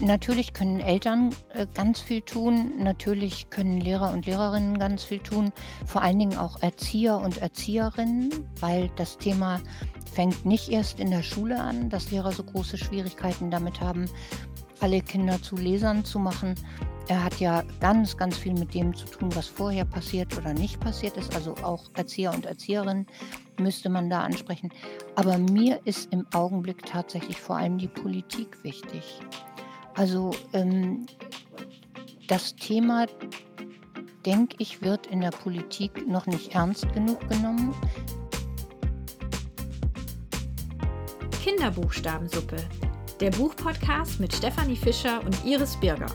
natürlich können Eltern äh, ganz viel tun, natürlich können Lehrer und Lehrerinnen ganz viel tun, vor allen Dingen auch Erzieher und Erzieherinnen, weil das Thema fängt nicht erst in der Schule an, dass Lehrer so große Schwierigkeiten damit haben, alle Kinder zu Lesern zu machen. Er hat ja ganz, ganz viel mit dem zu tun, was vorher passiert oder nicht passiert ist. Also auch Erzieher und Erzieherinnen müsste man da ansprechen. Aber mir ist im Augenblick tatsächlich vor allem die Politik wichtig. Also ähm, das Thema, denke ich, wird in der Politik noch nicht ernst genug genommen. Kinderbuchstabensuppe, der Buchpodcast mit Stefanie Fischer und Iris Birger.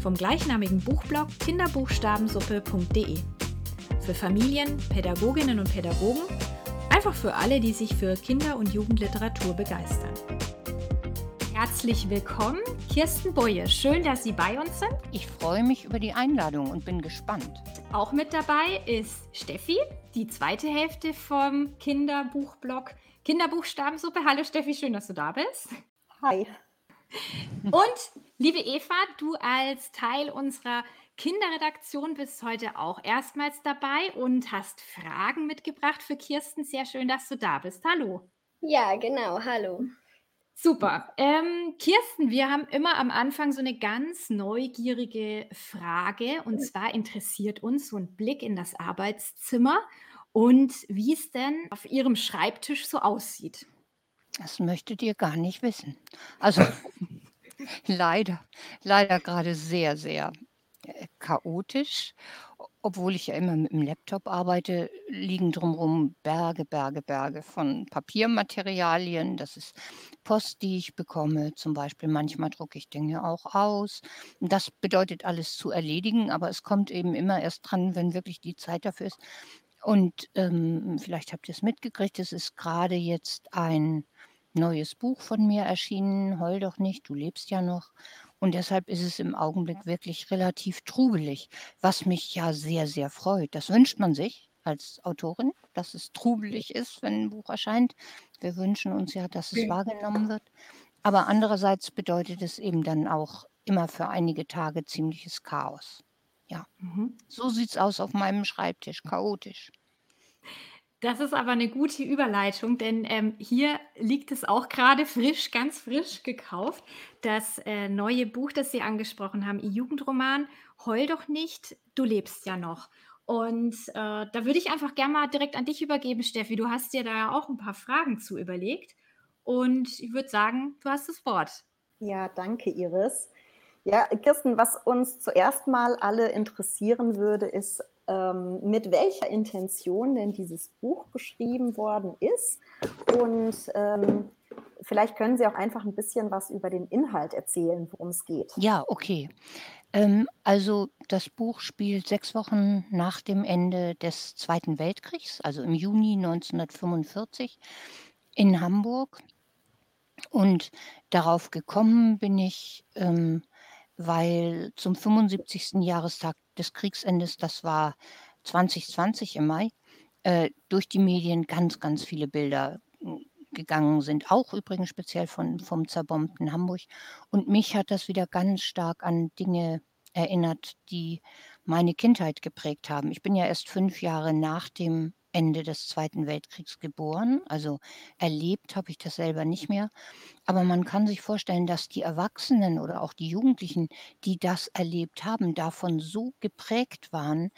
Vom gleichnamigen Buchblog kinderbuchstabensuppe.de. Für Familien, Pädagoginnen und Pädagogen, einfach für alle, die sich für Kinder- und Jugendliteratur begeistern. Herzlich willkommen, Kirsten Boye. Schön, dass Sie bei uns sind. Ich freue mich über die Einladung und bin gespannt. Auch mit dabei ist Steffi, die zweite Hälfte vom Kinderbuchblog Kinderbuchstabensuppe. Hallo Steffi, schön, dass du da bist. Hi. Und liebe Eva, du als Teil unserer Kinderredaktion bist heute auch erstmals dabei und hast Fragen mitgebracht für Kirsten. Sehr schön, dass du da bist. Hallo. Ja, genau. Hallo. Super. Ähm, Kirsten, wir haben immer am Anfang so eine ganz neugierige Frage. Und zwar interessiert uns so ein Blick in das Arbeitszimmer und wie es denn auf Ihrem Schreibtisch so aussieht. Das möchtet ihr gar nicht wissen. Also leider, leider gerade sehr, sehr äh, chaotisch obwohl ich ja immer mit dem Laptop arbeite, liegen drumherum Berge, Berge, Berge von Papiermaterialien. Das ist Post, die ich bekomme, zum Beispiel. Manchmal drucke ich Dinge auch aus. Das bedeutet alles zu erledigen, aber es kommt eben immer erst dran, wenn wirklich die Zeit dafür ist. Und ähm, vielleicht habt ihr es mitgekriegt, es ist gerade jetzt ein neues Buch von mir erschienen, Heul doch nicht, du lebst ja noch. Und deshalb ist es im Augenblick wirklich relativ trubelig, was mich ja sehr, sehr freut. Das wünscht man sich als Autorin, dass es trubelig ist, wenn ein Buch erscheint. Wir wünschen uns ja, dass es wahrgenommen wird. Aber andererseits bedeutet es eben dann auch immer für einige Tage ziemliches Chaos. Ja, mhm. so sieht es aus auf meinem Schreibtisch, chaotisch. Das ist aber eine gute Überleitung, denn, ähm, hier liegt es auch gerade frisch ganz frisch gekauft, das, äh, neue Buch, das Sie angesprochen haben, Ihr Jugendroman „Heul doch nicht, du lebst ja noch.“ Und, äh, da würde ich einfach gerne mal direkt an dich übergeben, Steffi. Du hast dir da ja auch ein paar Fragen zu überlegt und ich würde sagen, du hast das Wort. Ja, danke, Iris. Ja, Kirsten, was uns zuerst mal alle interessieren würde, ist, ähm, mit welcher Intention denn dieses Buch geschrieben worden ist. Und ähm, vielleicht können Sie auch einfach ein bisschen was über den Inhalt erzählen, worum es geht. Ja, okay. Ähm, also das Buch spielt sechs Wochen nach dem Ende des Zweiten Weltkriegs, also im Juni 1945 in Hamburg. Und darauf gekommen bin ich, ähm, weil zum 75. Jahrestag des Kriegsendes, das war 2020 im Mai, äh, durch die Medien ganz, ganz viele Bilder gegangen sind, auch übrigens speziell von, vom zerbombten Hamburg. Und mich hat das wieder ganz stark an Dinge erinnert, die meine Kindheit geprägt haben. Ich bin ja erst fünf Jahre nach dem Ende des Zweiten Weltkriegs geboren. Also erlebt habe ich das selber nicht mehr. Aber man kann sich vorstellen, dass die Erwachsenen oder auch die Jugendlichen, die das erlebt haben, davon so geprägt waren,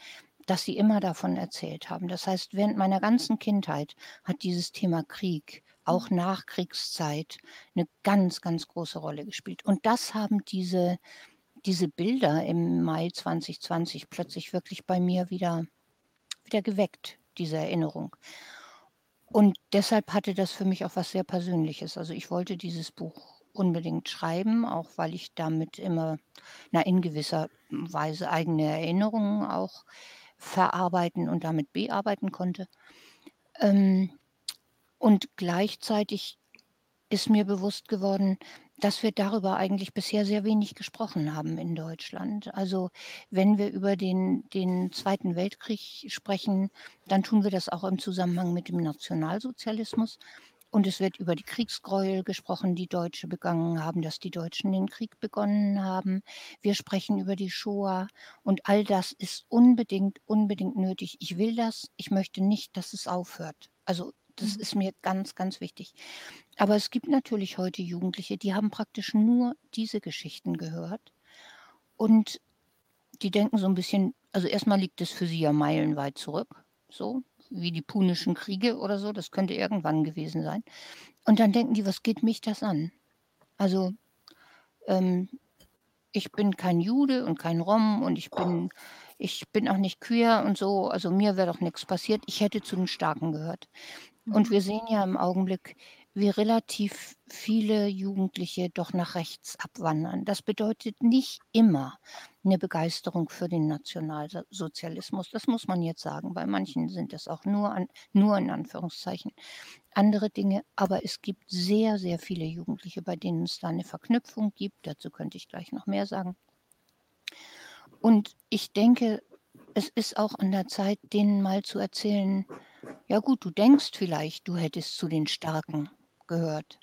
dass sie immer davon erzählt haben. Das heißt, während meiner ganzen Kindheit hat dieses Thema Krieg, auch mhm. Nachkriegszeit, eine ganz, ganz große Rolle gespielt. Und das haben diese, diese Bilder im Mai 2020 plötzlich wirklich bei mir wieder, wieder geweckt diese Erinnerung. Und deshalb hatte das für mich auch was sehr Persönliches. Also ich wollte dieses Buch unbedingt schreiben, auch weil ich damit immer, na, in gewisser Weise eigene Erinnerungen auch verarbeiten und damit bearbeiten konnte. Ähm, und gleichzeitig ist mir bewusst geworden, dass wir darüber eigentlich bisher sehr wenig gesprochen haben in Deutschland. Also wenn wir über den, den Zweiten Weltkrieg sprechen, dann tun wir das auch im Zusammenhang mit dem Nationalsozialismus. Und es wird über die Kriegsgräuel gesprochen, die Deutsche begangen haben, dass die Deutschen den Krieg begonnen haben. Wir sprechen über die Shoah und all das ist unbedingt, unbedingt nötig. Ich will das, ich möchte nicht, dass es aufhört. Also das Mhm. ist mir ganz, ganz wichtig. Aber es gibt natürlich heute Jugendliche, die haben praktisch nur diese Geschichten gehört und die denken so ein bisschen, also erstmal liegt es für sie ja meilenweit zurück, so wie die Punischen Kriege oder so, das könnte irgendwann gewesen sein. Und dann denken die: „Was geht mich das an?“ Also, ähm, ich bin kein Jude und kein Rom und ich bin ich bin auch nicht queer und so, also mir wäre doch nichts passiert. Ich hätte zu den Starken gehört. Und Mhm. wir sehen ja im Augenblick, wie relativ viele Jugendliche doch nach rechts abwandern. Das bedeutet nicht immer eine Begeisterung für den Nationalsozialismus. Das muss man jetzt sagen. Bei manchen sind es auch nur an nur in Anführungszeichen andere Dinge, aber es gibt sehr, sehr viele Jugendliche, bei denen es da eine Verknüpfung gibt. Dazu könnte ich gleich noch mehr sagen. Und ich denke, es ist auch an der Zeit, denen mal zu erzählen: „Ja gut, du denkst vielleicht, du hättest zu den Starken gehört,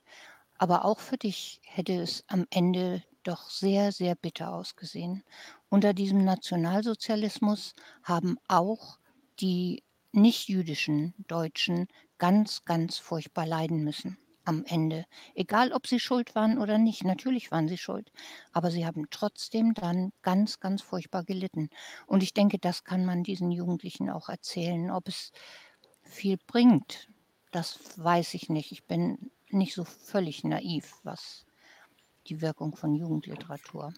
aber auch für dich hätte es am Ende doch sehr, sehr bitter ausgesehen. Unter diesem Nationalsozialismus haben auch die nicht-jüdischen Deutschen ganz, ganz furchtbar leiden müssen am Ende. Egal, ob sie schuld waren oder nicht. Natürlich waren sie schuld, aber sie haben trotzdem dann ganz, ganz furchtbar gelitten. Und ich denke, das kann man diesen Jugendlichen auch erzählen. Ob es viel bringt, das weiß ich nicht. Ich bin nicht so völlig naiv, was die Wirkung von Jugendliteratur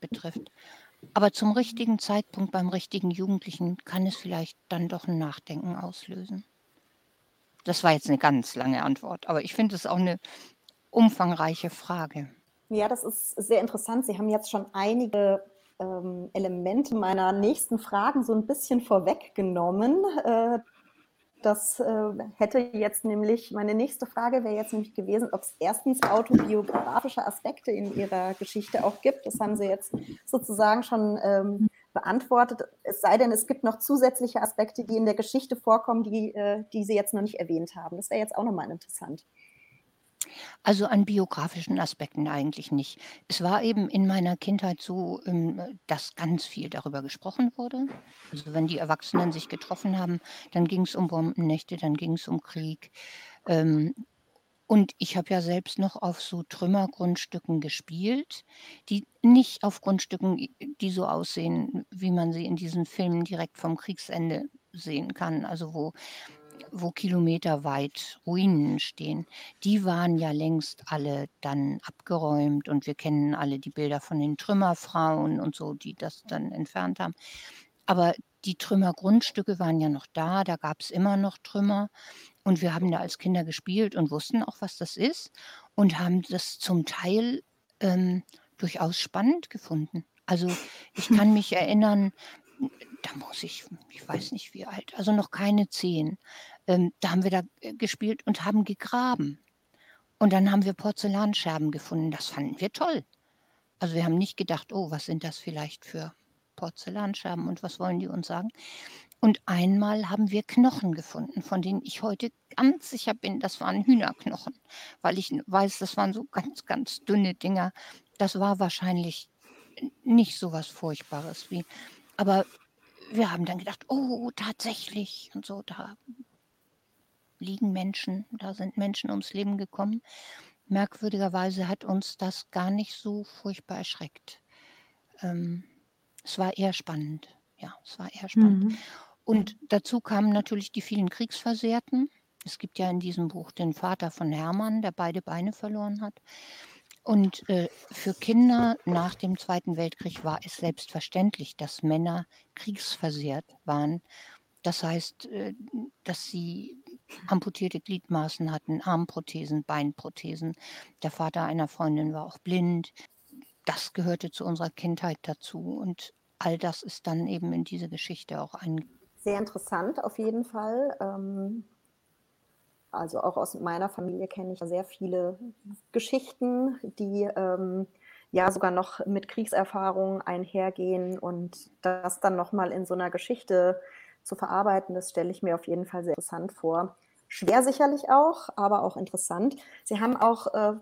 betrifft. Aber zum richtigen Zeitpunkt beim richtigen Jugendlichen kann es vielleicht dann doch ein Nachdenken auslösen. Das war jetzt eine ganz lange Antwort, aber ich finde es auch eine umfangreiche Frage. Ja, das ist sehr interessant. Sie haben jetzt schon einige ähm, Elemente meiner nächsten Fragen so ein bisschen vorweggenommen. Äh, das äh, hätte jetzt nämlich, meine nächste Frage wäre jetzt nämlich gewesen, ob es erstens autobiografische Aspekte in Ihrer Geschichte auch gibt. Das haben Sie jetzt sozusagen schon ähm, beantwortet. Es sei denn, es gibt noch zusätzliche Aspekte, die in der Geschichte vorkommen, die, äh, die Sie jetzt noch nicht erwähnt haben. Das wäre jetzt auch nochmal interessant. Also an biografischen Aspekten eigentlich nicht. Es war eben in meiner Kindheit so, ähm, dass ganz viel darüber gesprochen wurde. Also wenn die Erwachsenen sich getroffen haben, dann ging es um Bombennächte, dann ging es um Krieg. Ähm, und ich habe ja selbst noch auf so Trümmergrundstücken gespielt, die nicht auf Grundstücken, die so aussehen, wie man sie in diesen Filmen direkt vom Kriegsende sehen kann, also wo wo kilometerweit Ruinen stehen. Die waren ja längst alle dann abgeräumt und wir kennen alle die Bilder von den Trümmerfrauen und so, die das dann entfernt haben. Aber die Trümmergrundstücke waren ja noch da, da gab's immer noch Trümmer und wir haben da als Kinder gespielt und wussten auch, was das ist und haben das zum Teil, ähm, durchaus spannend gefunden. Also, ich kann mich erinnern, da muss ich ich weiß nicht wie alt, also noch keine 10. Ähm, da haben wir da, äh, gespielt und haben gegraben. Und dann haben wir Porzellanscherben gefunden. Das fanden wir toll. Also, wir haben nicht gedacht: „Oh, was sind das vielleicht für Porzellanscherben und was wollen die uns sagen?“ Und einmal haben wir Knochen gefunden, von denen ich heute ganz sicher bin, das waren Hühnerknochen, weil ich weiß, das waren so ganz, ganz dünne Dinger. Das war wahrscheinlich nicht so was Furchtbares wie aber wir haben dann gedacht: „Oh, tatsächlich“ und so, da liegen Menschen, da sind Menschen ums Leben gekommen. Merkwürdigerweise hat uns das gar nicht so furchtbar erschreckt. Ähm, es war eher spannend. Ja, es war eher spannend. Mhm. Und dazu kamen natürlich die vielen Kriegsversehrten. Es gibt ja in diesem Buch den Vater von Hermann, der beide Beine verloren hat. Und, äh, für Kinder nach dem Zweiten Weltkrieg war es selbstverständlich, dass Männer kriegsversehrt waren. Das heißt, äh, dass sie amputierte Gliedmaßen hatten, Armprothesen, Beinprothesen. Der Vater einer Freundin war auch blind. Das gehörte zu unserer Kindheit dazu und all das ist dann eben in diese Geschichte auch ein Sehr interessant auf jeden Fall. Ähm, also auch aus meiner Familie kenne ich sehr viele Geschichten, die ähm, ja sogar noch mit Kriegserfahrung einhergehen und das dann nochmal in so einer Geschichte zu verarbeiten, das stelle ich mir auf jeden Fall sehr interessant vor. schwer sicherlich auch, aber auch interessant. Sie haben auch äh,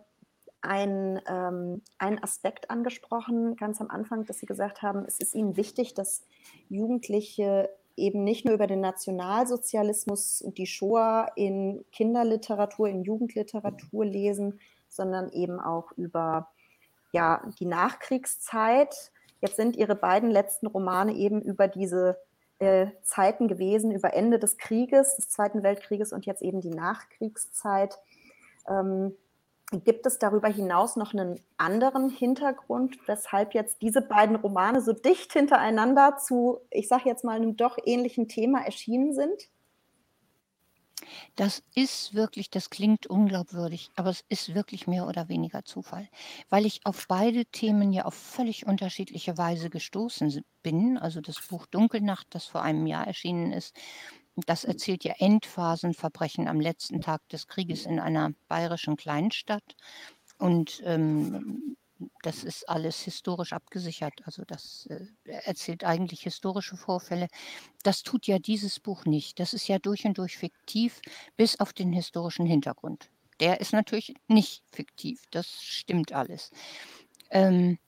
ein, ähm, einen Aspekt angesprochen, ganz am Anfang, dass Sie gesagt haben, es ist Ihnen wichtig, dass Jugendliche eben nicht nur über den Nationalsozialismus und die Shoah in Kinderliteratur, in Jugendliteratur lesen, sondern eben auch über ja, die Nachkriegszeit. Jetzt sind Ihre beiden letzten Romane eben über diese äh, Zeiten gewesen, über Ende des Krieges, des Zweiten Weltkrieges und jetzt eben die Nachkriegszeit. Ähm, Gibt es darüber hinaus noch einen anderen Hintergrund, weshalb jetzt diese beiden Romane so dicht hintereinander zu, ich sage jetzt mal, einem doch ähnlichen Thema erschienen sind? Das ist wirklich das klingt unglaubwürdig, aber es ist wirklich mehr oder weniger Zufall, weil ich auf beide Themen ja auf völlig unterschiedliche Weise gestoßen bin. Also das Buch Dunkelnacht, das vor einem Jahr erschienen ist, das erzählt ja Endphasenverbrechen am letzten Tag des Krieges in einer bayerischen Kleinstadt. Und ähm, das ist alles historisch abgesichert. Also das äh, erzählt eigentlich historische Vorfälle. Das tut ja dieses Buch nicht. Das ist ja durch und durch fiktiv, bis auf den historischen Hintergrund. Der ist natürlich nicht fiktiv. Das stimmt alles. Ähm,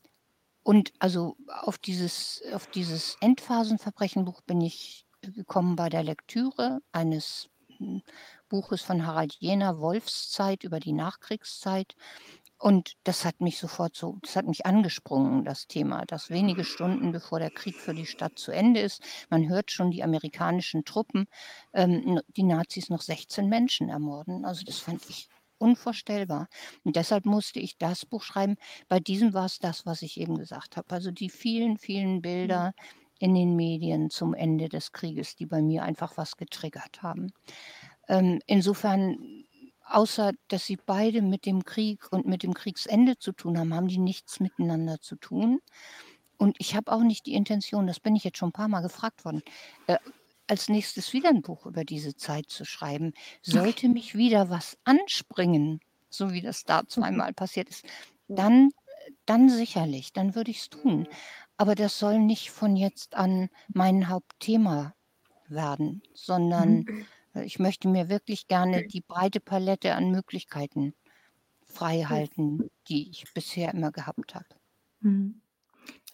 und also auf dieses, auf dieses Endphasenverbrechenbuch bin ich gekommen bei der Lektüre eines hm, Buches von Harald Jener, Wolfszeit über die Nachkriegszeit. Und das hat mich sofort so, das hat mich angesprungen, das Thema, dass wenige Stunden bevor der Krieg für die Stadt zu Ende ist, man hört schon die amerikanischen Truppen, ähm, die Nazis noch 16 Menschen ermorden. Also das fand ich unvorstellbar. Und deshalb musste ich das Buch schreiben. Bei diesem war es das, was ich eben gesagt habe. Also die vielen, vielen Bilder, in den Medien zum Ende des Krieges, die bei mir einfach was getriggert haben. Ähm, insofern, außer dass sie beide mit dem Krieg und mit dem Kriegsende zu tun haben, haben die nichts miteinander zu tun. Und ich habe auch nicht die Intention, das bin ich jetzt schon ein paar Mal gefragt worden, äh, als nächstes wieder ein Buch über diese Zeit zu schreiben. Sollte mich wieder was anspringen, so wie das da zweimal passiert ist, dann, dann sicherlich, dann würde ich es tun. Aber das soll nicht von jetzt an mein Hauptthema werden, sondern Mhm. äh, ich möchte mir wirklich gerne die breite Palette an Möglichkeiten frei halten, die ich bisher immer gehabt habe. Mhm.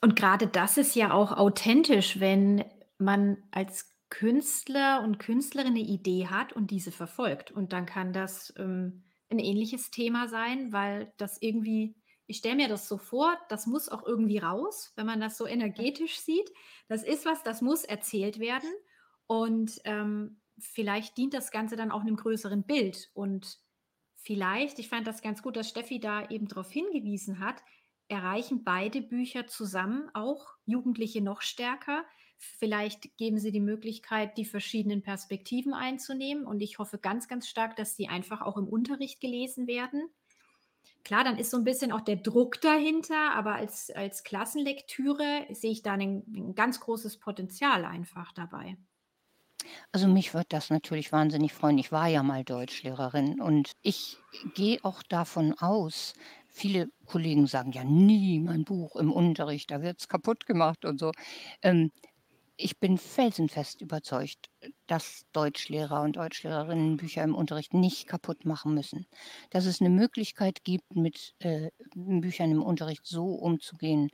Und gerade das ist ja auch authentisch, wenn man als Künstler und Künstlerin 'ne Idee hat und diese verfolgt. Und dann kann das, ähm, 'n ähnliches Thema sein, weil das irgendwie ich stelle mir das so vor, das muss auch irgendwie raus, wenn man das so energetisch sieht. Das ist was, das muss erzählt werden und, ähm, vielleicht dient das Ganze dann auch 'nem größeren Bild und vielleicht ich fand das ganz gut, dass Steffi da eben drauf hingewiesen hat, erreichen beide Bücher zusammen auch Jugendliche noch stärker. Vielleicht geben sie die Möglichkeit, die verschiedenen Perspektiven einzunehmen und ich hoffe ganz, ganz stark, dass die einfach auch im Unterricht gelesen werden. Klar, dann ist so 'n bisschen auch der Druck dahinter, aber als als Klassenlektüre sehe ich da 'nen 'n ganz großes Potenzial einfach dabei. Also, mich würde das natürlich wahnsinnig freuen. Ich war ja mal Deutschlehrerin und ich gehe auch davon aus viele Kollegen sagen: „Ja, nie mein Buch im Unterricht, da wird's kaputtgemacht“ und so. Ähm, ich bin felsenfest überzeugt, dass Deutschlehrer und Deutschlehrerinnen Bücher im Unterricht nicht kaputt machen müssen. Dass es 'ne Möglichkeit gibt, mit, äh, Büchern im Unterricht so umzugehen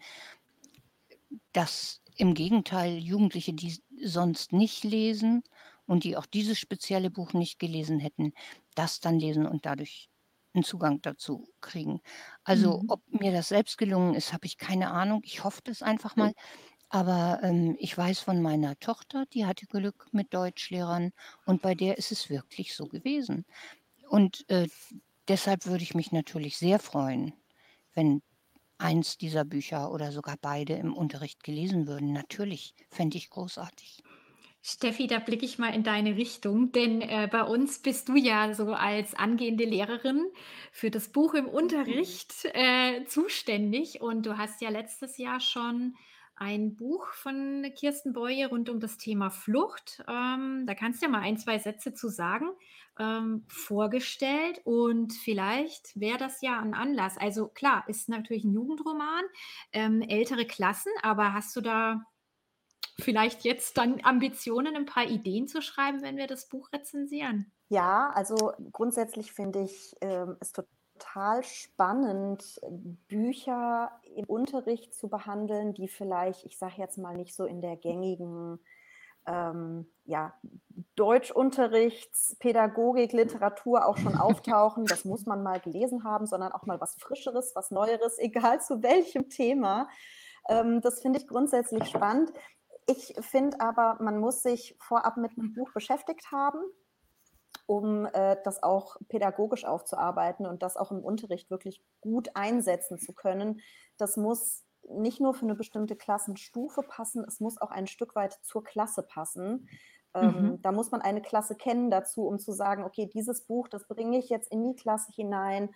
dass im Gegenteil Jugendliche, die sonst nicht lesen und die auch dieses spezielle Buch nicht gelesen hätten, das dann lesen und dadurch 'n Zugang dazu kriegen. Also, Mhm. ob mir das selbst gelungen ist, habe ich keine Ahnung. Ich hoffe das einfach mal. Aber, ähm, ich weiß von meiner Tochter, die hatte Glück mit Deutschlehrern und bei der ist es wirklich so gewesen. Und, äh, deshalb würde ich mich natürlich sehr freuen, wenn eins dieser Bücher oder sogar beide im Unterricht gelesen würden. Natürlich, fände ich großartig. Steffi, da blicke ich mal in deine Richtung, denn, äh, bei uns bist du ja so als angehende Lehrerin für das Buch im Unterricht, äh, zuständig und du hast ja letztes Jahr schon ein Buch von Kirsten Boye rund um das Thema Flucht, ähm, da kannst du ja mal 1, 2 Sätze zu sagen, ähm, vorgestellt und vielleicht wäre das ja 'n Anlass. Also, klar, ist natürlich 'n Jugendroman, ähm, ältere Klassen, aber hast du da vielleicht jetzt dann Ambitionen, 'n paar Ideen zu schreiben, wenn wir das Buch rezensieren? Ja, also grundsätzlich finde ich ähm, es total spannend, Bücher im Unterricht zu behandeln, die vielleicht, ich sage jetzt mal, nicht so in der gängigen ähm, ja, Deutschunterrichtspädagogik, Literatur auch schon auftauchen. Das muss man mal gelesen haben, sondern auch mal was Frischeres, was Neueres, egal zu welchem Thema. Ähm, das finde ich grundsätzlich spannend. Ich finde aber, man muss sich vorab mit einem Buch beschäftigt haben, um äh, das auch pädagogisch aufzuarbeiten und das auch im Unterricht wirklich gut einsetzen zu können. Das muss nicht nur für eine bestimmte Klassenstufe passen, es muss auch ein Stück weit zur Klasse passen. Ähm, mhm. Da muss man eine Klasse kennen dazu, um zu sagen, okay, dieses Buch, das bringe ich jetzt in die Klasse hinein,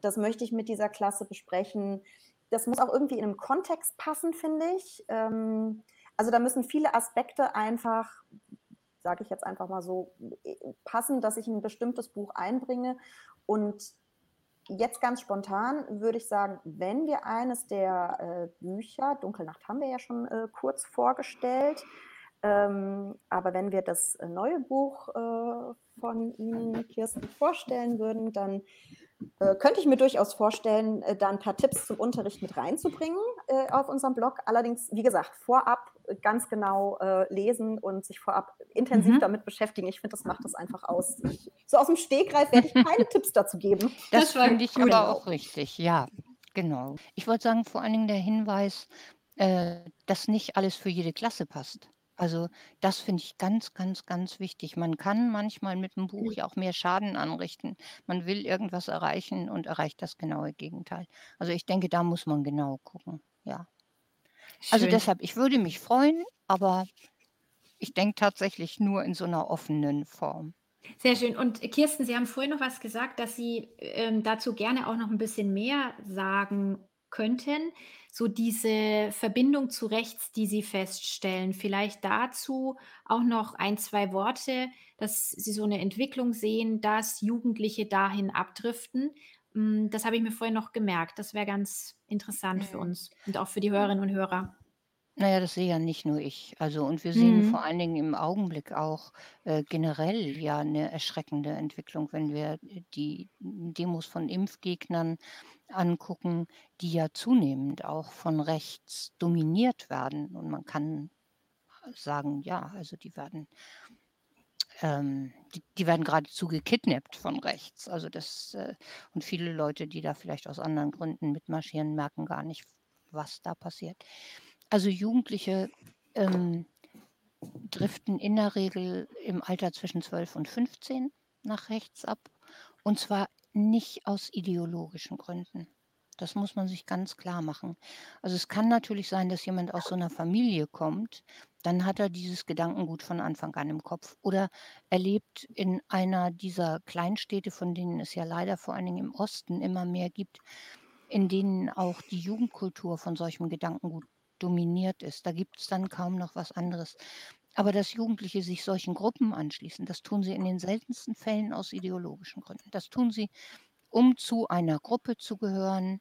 das möchte ich mit dieser Klasse besprechen. Das muss auch irgendwie in einem Kontext passen, finde ich. Ähm, also da müssen viele Aspekte einfach, sage ich jetzt einfach mal so, passen, dass ich ein bestimmtes Buch einbringe. Und jetzt ganz spontan würde ich sagen, wenn wir eines der äh, Bücher, Dunkelnacht haben wir ja schon äh, kurz vorgestellt, ähm, aber wenn wir das äh, neue Buch äh, von Ihnen, Kirsten, vorstellen würden, dann äh, könnte ich mir durchaus vorstellen, äh, da ein paar Tipps zum Unterricht mit reinzubringen äh, auf unserem Blog. Allerdings, wie gesagt, vorab ganz genau äh, lesen und sich vorab intensiv mhm. damit beschäftigen. Ich finde, das macht das einfach aus. Ich, so aus dem Stegreif werde ich keine Tipps dazu geben. Das, das finde ich aber auch richtig, ja, genau. Ich wollte sagen, vor allen Dingen der Hinweis, äh, dass nicht alles für jede Klasse passt. Also, das finde ich ganz, ganz, ganz wichtig. Man kann manchmal mit dem Buch ja auch mehr Schaden anrichten. Man will irgendwas erreichen und erreicht das genaue Gegenteil. Also, ich denke, da muss man genau gucken, ja. Also, deshalb, ich würde mich freuen, aber ich denke tatsächlich nur in so einer offenen Form. Sehr schön. Und Kirsten, Sie haben vorhin noch was gesagt, dass Sie, ähm, dazu gerne auch noch ein bisschen mehr sagen könnten so diese Verbindung zu rechts, die Sie feststellen. Vielleicht dazu auch noch ein, zwei Worte, dass Sie so eine Entwicklung sehen, dass Jugendliche dahin abdriften. Hm, das habe ich mir vorhin noch gemerkt. Das wäre ganz interessant für mhm. uns und auch für die Hörerinnen und Hörer. Naja, das sehe ja nicht nur ich. Also und wir sehen vor mhm. allen Dingen im Augenblick auch, äh, generell ja eine erschreckende Entwicklung, wenn wir die Demos von Impfgegnern angucken, die ja zunehmend auch von rechts dominiert werden. Und man kann sagen, ja, also die werden ähm, die die werden geradezu gekidnappt von rechts. Also das äh und viele Leute, die da vielleicht aus anderen Gründen mitmarschieren, merken gar nicht, was da passiert. Also Jugendliche ähm, driften in der Regel im Alter zwischen 12 und 15 nach rechts ab. Und zwar nicht aus ideologischen Gründen. Das muss man sich ganz klar machen. Also es kann natürlich sein, dass jemand aus so einer Familie kommt, dann hat er dieses Gedankengut von Anfang an im Kopf. Oder er lebt in einer dieser Kleinstädte, von denen es ja leider vor allen Dingen im Osten immer mehr gibt, in denen auch die Jugendkultur von solchem Gedankengut dominiert ist. Da gibt es dann kaum noch was anderes. Aber dass Jugendliche sich solchen Gruppen anschließen, das tun sie in den seltensten Fällen aus ideologischen Gründen. Das tun sie, um zu einer Gruppe zu gehören,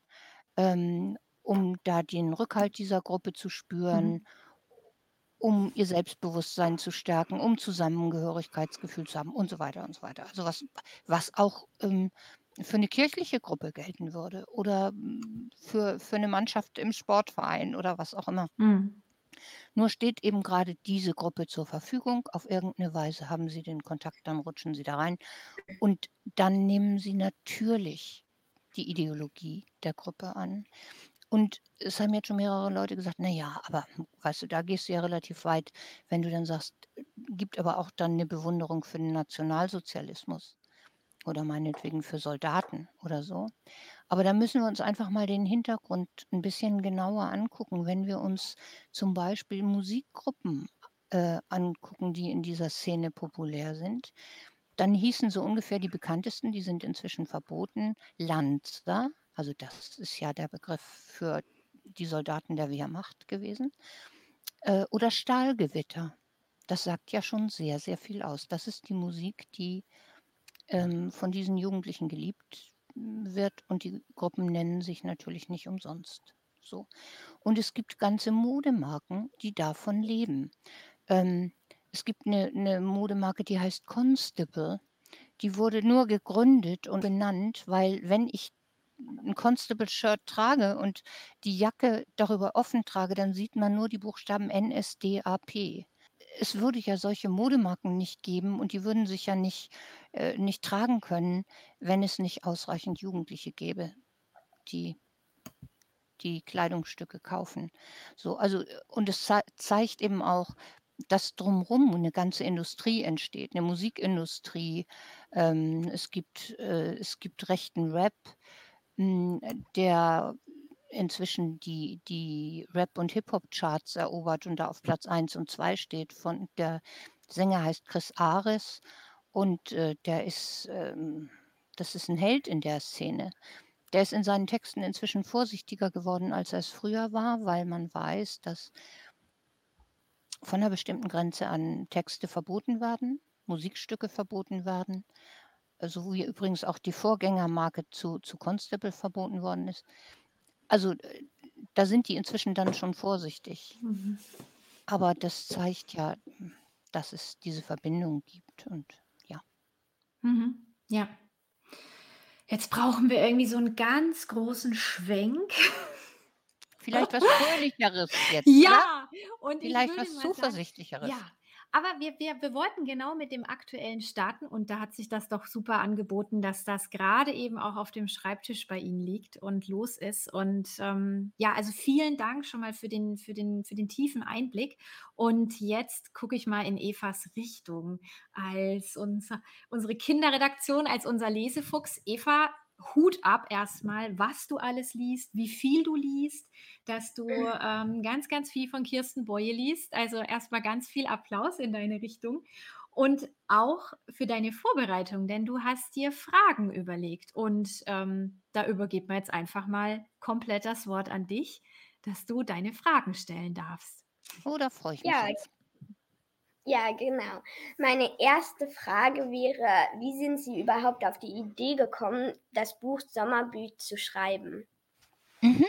ähm, um da den Rückhalt dieser Gruppe zu spüren, mhm. um ihr Selbstbewusstsein zu stärken, um Zusammengehörigkeitsgefühl zu haben und so weiter und so weiter. Also was, was auch ähm, für eine kirchliche Gruppe gelten würde oder hm, für, für eine Mannschaft im Sportverein oder was auch immer. Mhm. Nur steht eben gerade diese Gruppe zur Verfügung. Auf irgendeine Weise haben Sie den Kontakt, dann rutschen Sie da rein. Und dann nehmen Sie natürlich die Ideologie der Gruppe an. Und es haben jetzt schon mehrere Leute gesagt, na ja, aber weißt du, da gehst du ja relativ weit, wenn du dann sagst, gibt aber auch dann eine Bewunderung für den Nationalsozialismus oder meinetwegen für Soldaten oder so. Aber da müssen wir uns einfach mal den Hintergrund ein bisschen genauer angucken. Wenn wir uns zum Beispiel Musikgruppen äh, angucken, die in dieser Szene populär sind, dann hießen so ungefähr die bekanntesten, die sind inzwischen verboten, Lanza, also das ist ja der Begriff für die Soldaten der Wehrmacht gewesen, äh, oder Stahlgewitter. Das sagt ja schon sehr, sehr viel aus. Das ist die Musik, die ähm, von diesen Jugendlichen geliebt hm, wird und die Gruppen nennen sich natürlich nicht umsonst. So. Und es gibt ganze Modemarken, die davon leben. Ähm, es gibt eine, eine Modemarke, die heißt Constable. die wurde nur gegründet und benannt, weil wenn ich 'n Constable-Shirt trage und die Jacke darüber offen trage, dann sieht man nur die Buchstaben NSDAP. Es würde ja solche Modemarken nicht geben und die würden sich ja nicht äh, nicht tragen können, wenn es nicht ausreichend Jugendliche gäbe, die die Kleidungsstücke kaufen. So, also, äh, und es zei zeigt eben auch, dass drumrum 'ne ganze Industrie entsteht, 'ne Musikindustrie. Ähm, es gibt äh, es gibt rechten Rap, hm, der inzwischen die die Rap und Hip-Hop-Charts erobert und da auf Platz 1 und 2 steht von der Sänger heißt Chris Ares und, äh, der ist, ähm das ist 'n Held in der Szene. Der ist in seinen Texten inzwischen vorsichtiger geworden, als er es früher war, weil man weiß, dass von 'ner bestimmten Grenze an Texte verboten werden, Musikstücke verboten werden, so wie übrigens auch die Vorgängermarke zu zu Constable verboten worden ist. Also, äh, da sind die inzwischen dann schon vorsichtig. Mhm. Aber das zeigt ja, dass es diese Verbindung gibt und ja. Mhm. Ja. Jetzt brauchen wir irgendwie so 'n ganz großen Schwenk. Vielleicht was Fröhlicheres jetzt, ja? Ja, und ich Vielleicht was mal sagen Zuversichtlicheres. ja, aber wir wir wir wollten genau mit dem Aktuellen starten und da hat sich das doch super angeboten, dass das grade eben auch auf dem Schreibtisch bei Ihnen liegt und los ist. Und, ähm, ja, also vielen Dank schon mal für den für den für den tiefen Einblick. Und jetzt gucke ich mal in Evas Richtung als unser unsere Kinderredaktion, als unser Lesefuchs. Eva, Hut ab erst mal, was du alles liest, wie viel du liest, dass du, ähm, ganz, ganz viel von Kirsten Boye liest. Also, erst mal ganz viel Applaus in deine Richtung und auch für deine Vorbereitung, denn du hast dir Fragen überlegt. Und, ähm, da übergeben wir jetzt einfach mal komplett das Wort an dich, dass du deine Fragen stellen darfst. Oh, da freue ich mich Ja. jetzt. Ja, genau. Meine erste Frage wäre: Wie sind Sie überhaupt auf die Idee gekommen, das Buch Sommerbüt zu schreiben? Mhm.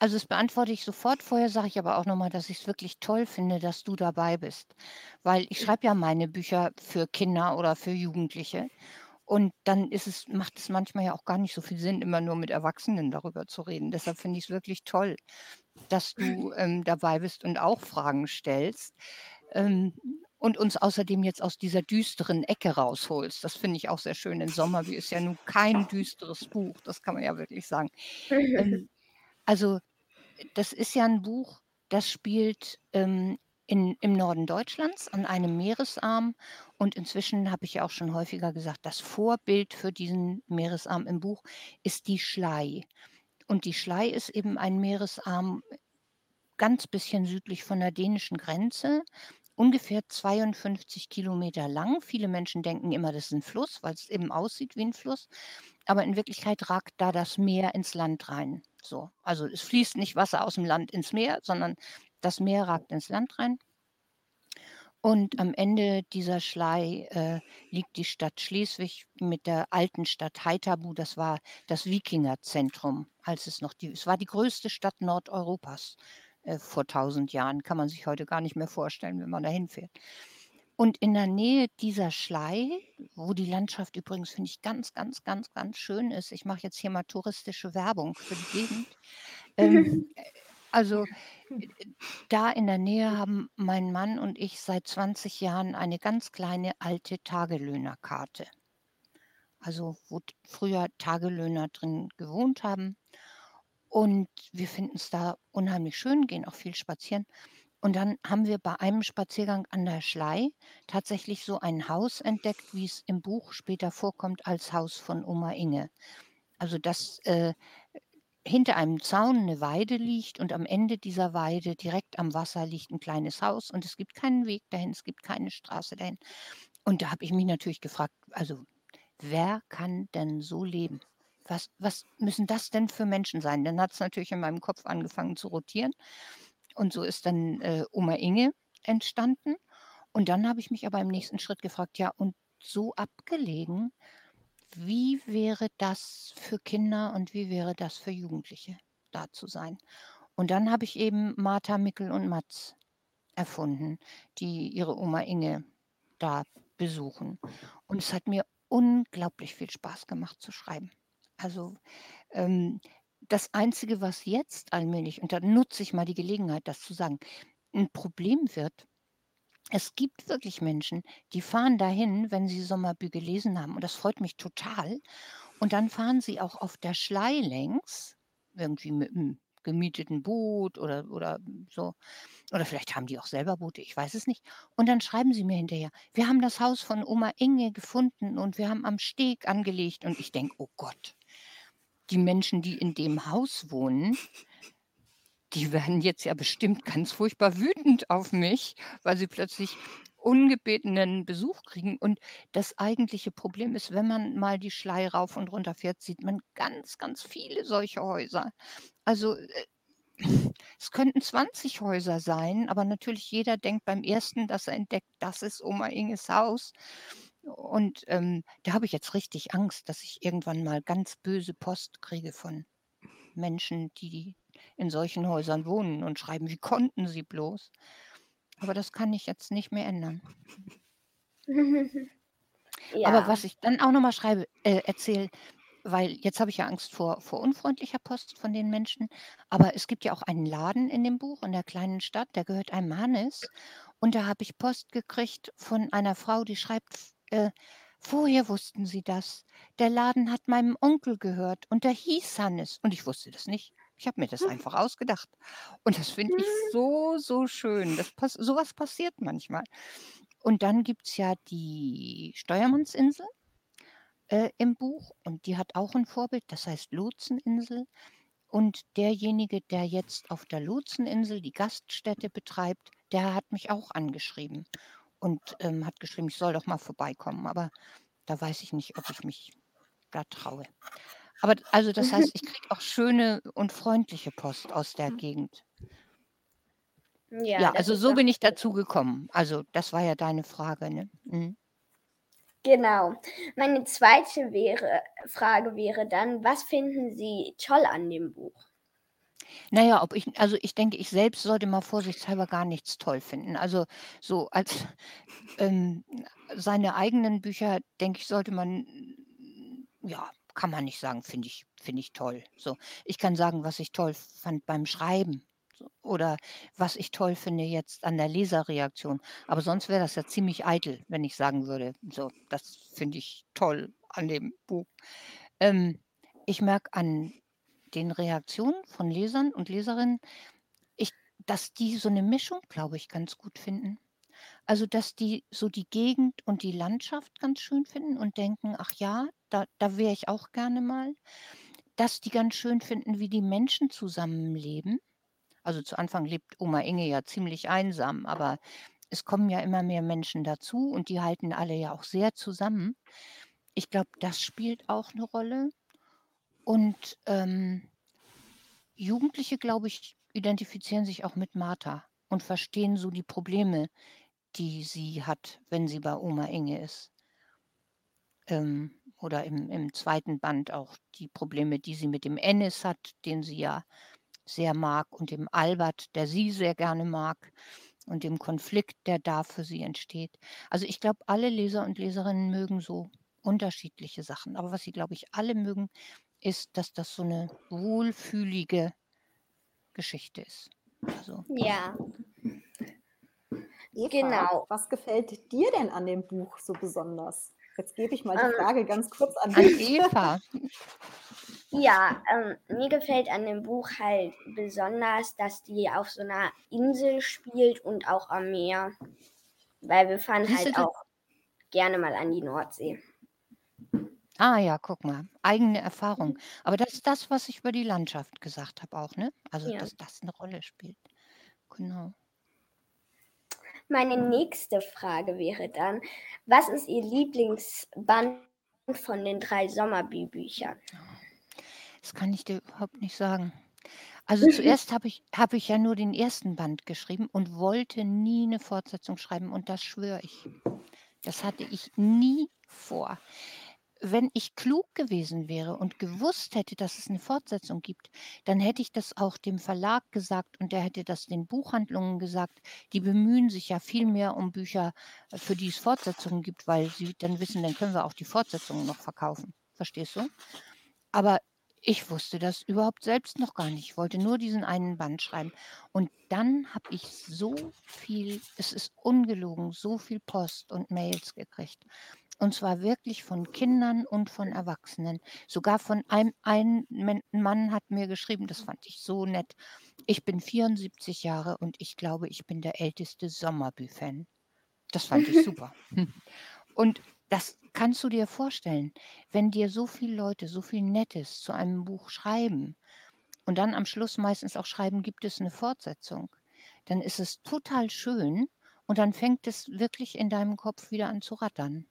Also, das beantworte ich sofort. Vorher sage ich aber auch noch mal, dass ich's wirklich toll finde, dass du dabei bist, weil ich schreibe ja meine Bücher für Kinder oder für Jugendliche und dann ist es macht es manchmal ja auch gar nicht so viel Sinn, immer nur mit Erwachsenen darüber zu reden. Deshalb finde ich's wirklich toll, dass du, ähm, dabei bist und auch Fragen stellst, ähm, und uns außerdem jetzt aus dieser düsteren Ecke rausholst. Das finde ich auch sehr schön, denn Sommerbüt ist ja nun kein düsteres Buch, das kann man ja wirklich sagen. Ähm, also, das ist ja 'n Buch, das spielt, ähm, in im Norden Deutschlands an einem Meeresarm und inzwischen habe ich ja auch schon häufiger gesagt, das Vorbild für diesen Meeresarm im Buch ist die Schlei. Und die Schlei ist eben ein Meeresarm ganz bisschen südlich von der dänischen Grenze, ungefähr 52 Kilometer lang. Viele Menschen denken immer, das ist 'n Fluss, weil's eben aussieht wie 'n Fluss, aber in Wirklichkeit ragt da das Meer ins Land rein, so. Also, es fließt nicht Wasser aus'm Land ins Meer, sondern das Meer ragt ins Land rein. Und am Ende dieser Schlei, äh, liegt die Stadt Schleswig mit der alten Stadt Haithabu. Das war das Wikingerzentrum, als es noch die es war die größte Stadt Nordeuropas, äh, vor 1.000 Jahren. Kann man sich heute gar nicht mehr vorstellen, wenn man da hinfährt. Und in der Nähe dieser Schlei, wo die Landschaft übrigens, finde ich, ganz, ganz, ganz, ganz schön ist ich mache jetzt hier mal touristische Werbung für die Gegend. Ähm, äh, also, äh, da in der Nähe haben mein Mann und ich seit 20 Jahren eine ganz kleine alte Tagelöhnerkarte. Also, wo früher Tagelöhner drin gewohnt haben. Und wir finden's da unheimlich schön, gehen auch viel spazieren. Und dann haben wir bei einem Spaziergang an der Schlei tatsächlich so ein Haus entdeckt, wie's im Buch später vorkommt als Haus von Oma Inge. Also, dass, äh, hinter einem Zaun 'ne Weide liegt und am Ende dieser Weide direkt am Wasser liegt 'n kleines Haus und es gibt keinen Weg dahin, es gibt keine Straße dahin. Und da habe ich mich natürlich gefragt, also, wer kann denn so leben? Was was müssen das denn für Menschen sein? Dann hat's natürlich in meinem Kopf angefangen zu rotieren und so ist dann, äh, Oma Inge entstanden. Und dann habe ich mich aber im nächsten Schritt gefragt: „Ja, und so abgelegen, wie wäre das für Kinder und wie wäre das für Jugendliche, da zu sein?“ Und dann habe ich eben Martha, Mickel und Mats erfunden, die ihre Oma Inge da besuchen. Und es hat mir unglaublich viel Spaß gemacht zu schreiben. Also, ähm, das Einzige, was jetzt allmählich und da nutze ich mal die Gelegenheit, das zu sagen, 'n Problem wird es gibt wirklich Menschen, die fahren dahin, wenn sie Sommerbü gelesen haben und das freut mich total. Und dann fahren sie auch auf der Schlei längs, irgendwie mit 'm gemieteten Boot oder oder so. Oder vielleicht haben die auch selber Boote, ich weiß es nicht. Und dann schreiben sie mir hinterher: „Wir haben das Haus von Oma Inge gefunden und wir haben am Steg angelegt.“ Und ich denke: „Oh Gott, die Menschen, die in dem Haus wohnen, die werden jetzt ja bestimmt ganz furchtbar wütend auf mich, weil sie plötzlich ungebetenen Besuch kriegen. Und das eigentliche Problem ist, wenn man mal die Schlei rauf und runter fährt, sieht man ganz, ganz viele solche Häuser. Also, äh, es könnten 20 Häuser sein, aber natürlich jeder denkt beim ersten, dass er entdeckt, das ist Oma Inges Haus. Und, ähm, da habe ich jetzt richtig Angst, dass ich irgendwann mal ganz böse Post kriege von Menschen, die in solchen Häusern wohnen und schreiben: „Wie konnten Sie bloß?“ Aber das kann ich jetzt nicht mehr ändern. Aber Ja. was ich dann auch noch mal schreibe äh, erzähle weil jetzt habe ich ja Angst vor vor unfreundlicher Post von den Menschen, aber es gibt ja auch einen Laden in dem Buch in der kleinen Stadt, der gehört einem Hannes und da habe ich Post gekriegt von einer Frau, die schreibt äh: „Woher wussten Sie das? Der Laden hat meinem Onkel gehört und der hieß Hannes.“ Und ich wusste das nicht. Ich habe mir das einfach ausgedacht. Und das finde ich so, so schön. Das pass so was passiert manchmal. Und dann gibt's ja die Steuermannsinsel, äh, im Buch und die hat auch 'n Vorbild, das heißt Lotseninsel. Und derjenige, der jetzt auf der Lotseninsel die Gaststätte betreibt, der hat mich auch angeschrieben und, ähm, hat geschrieben, ich soll doch mal vorbeikommen, aber da weiß ich nicht, ob ich mich da traue. Aber also, das heißt, ich kriege auch schöne und freundliche Post aus der Gegend. Ja, Ja, also so bin ich dazu gekommen. Also, das war ja deine Frage, ne? Mhm. Genau. Meine zweite wäre Frage wäre dann: Was finden Sie toll an dem Buch? Na ja, ob ich also, ich denke, ich selbst sollte mal vorsichtshalber gar nichts toll finden. Also, so als ähm, seine eigenen Bücher, denke ich, sollte man ja, kann man nicht sagen, finde ich finde ich toll. So, ich kann sagen, was ich toll fand beim Schreiben so oder was ich toll finde jetzt an der Leserreaktion. Aber sonst wäre das ja ziemlich eitel, wenn ich sagen würde, so, das finde ich toll an dem Buch. Ähm, ich merke an den Reaktionen von Lesern und Leserinnen, ich dass die so 'ne Mischung, glaube ich, ganz gut finden. Also, dass die so die Gegend und die Landschaft ganz schön finden und denken: „Ach ja, da da wäre ich auch gerne mal.“ Dass die ganz schön finden, wie die Menschen zusammenleben. Also, zu Anfang lebt Oma Inge ja ziemlich einsam, aber es kommen ja immer mehr Menschen dazu und die halten alle ja auch sehr zusammen. Ich glaube, das spielt auch 'ne Rolle. Und, ähm Jugendliche, glaube ich, identifizieren sich auch mit Martha und verstehen so die Probleme, die sie hat, wenn sie bei Oma Inge ist. Ähm, oder im im 2. Band auch die Probleme, die sie mit dem Ennis hat, den sie ja sehr mag und dem Albert, der sie sehr gerne mag und dem Konflikt, der da für sie entsteht. Also, ich glaube, alle Leser und Leserinnen mögen so unterschiedliche Sachen. Aber was sie, glaube ich, alle mögen, ist, dass das so 'ne wohlfühlige Geschichte ist. Also Ja. Eva, Genau. was gefällt dir denn an dem Buch so besonders? Jetzt gebe ich mal die Ähm Frage ganz kurz an An dich. Eva. Ja, ähm, mir gefällt an dem Buch halt besonders, dass die auf so 'ner Insel spielt und auch am Meer. Weil wir fahren Siehst halt auch gerne mal an die Nordsee. Ah ja, guck mal, eigene Erfahrung. Aber das ist das, was ich über die Landschaft gesagt habe auch, ne? Also, Ja. dass das 'ne Rolle spielt. Genau. Meine nächste Frage wäre dann: Was ist Ihr Lieblingsband von den 3 Sommerbü-Büchern? Das kann ich dir überhaupt nicht sagen. Also, zuerst habe ich habe ich ja nur den 1. Band geschrieben und wollte nie 'ne Fortsetzung schreiben und das schwöre ich. Das hatte ich nie vor. Wenn ich klug gewesen wäre und gewusst hätte, dass es eine Fortsetzung gibt, dann hätte ich das auch dem Verlag gesagt und der hätte das den Buchhandlungen gesagt. Die bemühen sich ja viel mehr um Bücher, äh, für die es Fortsetzungen gibt, weil sie dann wissen, dann können wir auch die Fortsetzungen noch verkaufen. Verstehst du? Aber ich wusste das überhaupt selbst noch gar nicht. Ich wollte nur diesen einen Band schreiben. Und dann habe ich so viel, es ist ungelogen, so viel Post und Mails gekriegt. Und zwar wirklich von Kindern und von Erwachsenen. Sogar von einem ein Mann hat mir geschrieben, das fand ich so nett. Ich bin 74 Jahre und ich glaube, ich bin der älteste Sommerbü-Fan. Das fand ich super. Und das kannst du dir vorstellen, wenn dir so viele Leute so viel Nettes zu einem Buch schreiben und dann am Schluss meistens auch schreiben, gibt es eine Fortsetzung, dann ist es total schön und dann fängt es wirklich in deinem Kopf wieder an zu rattern.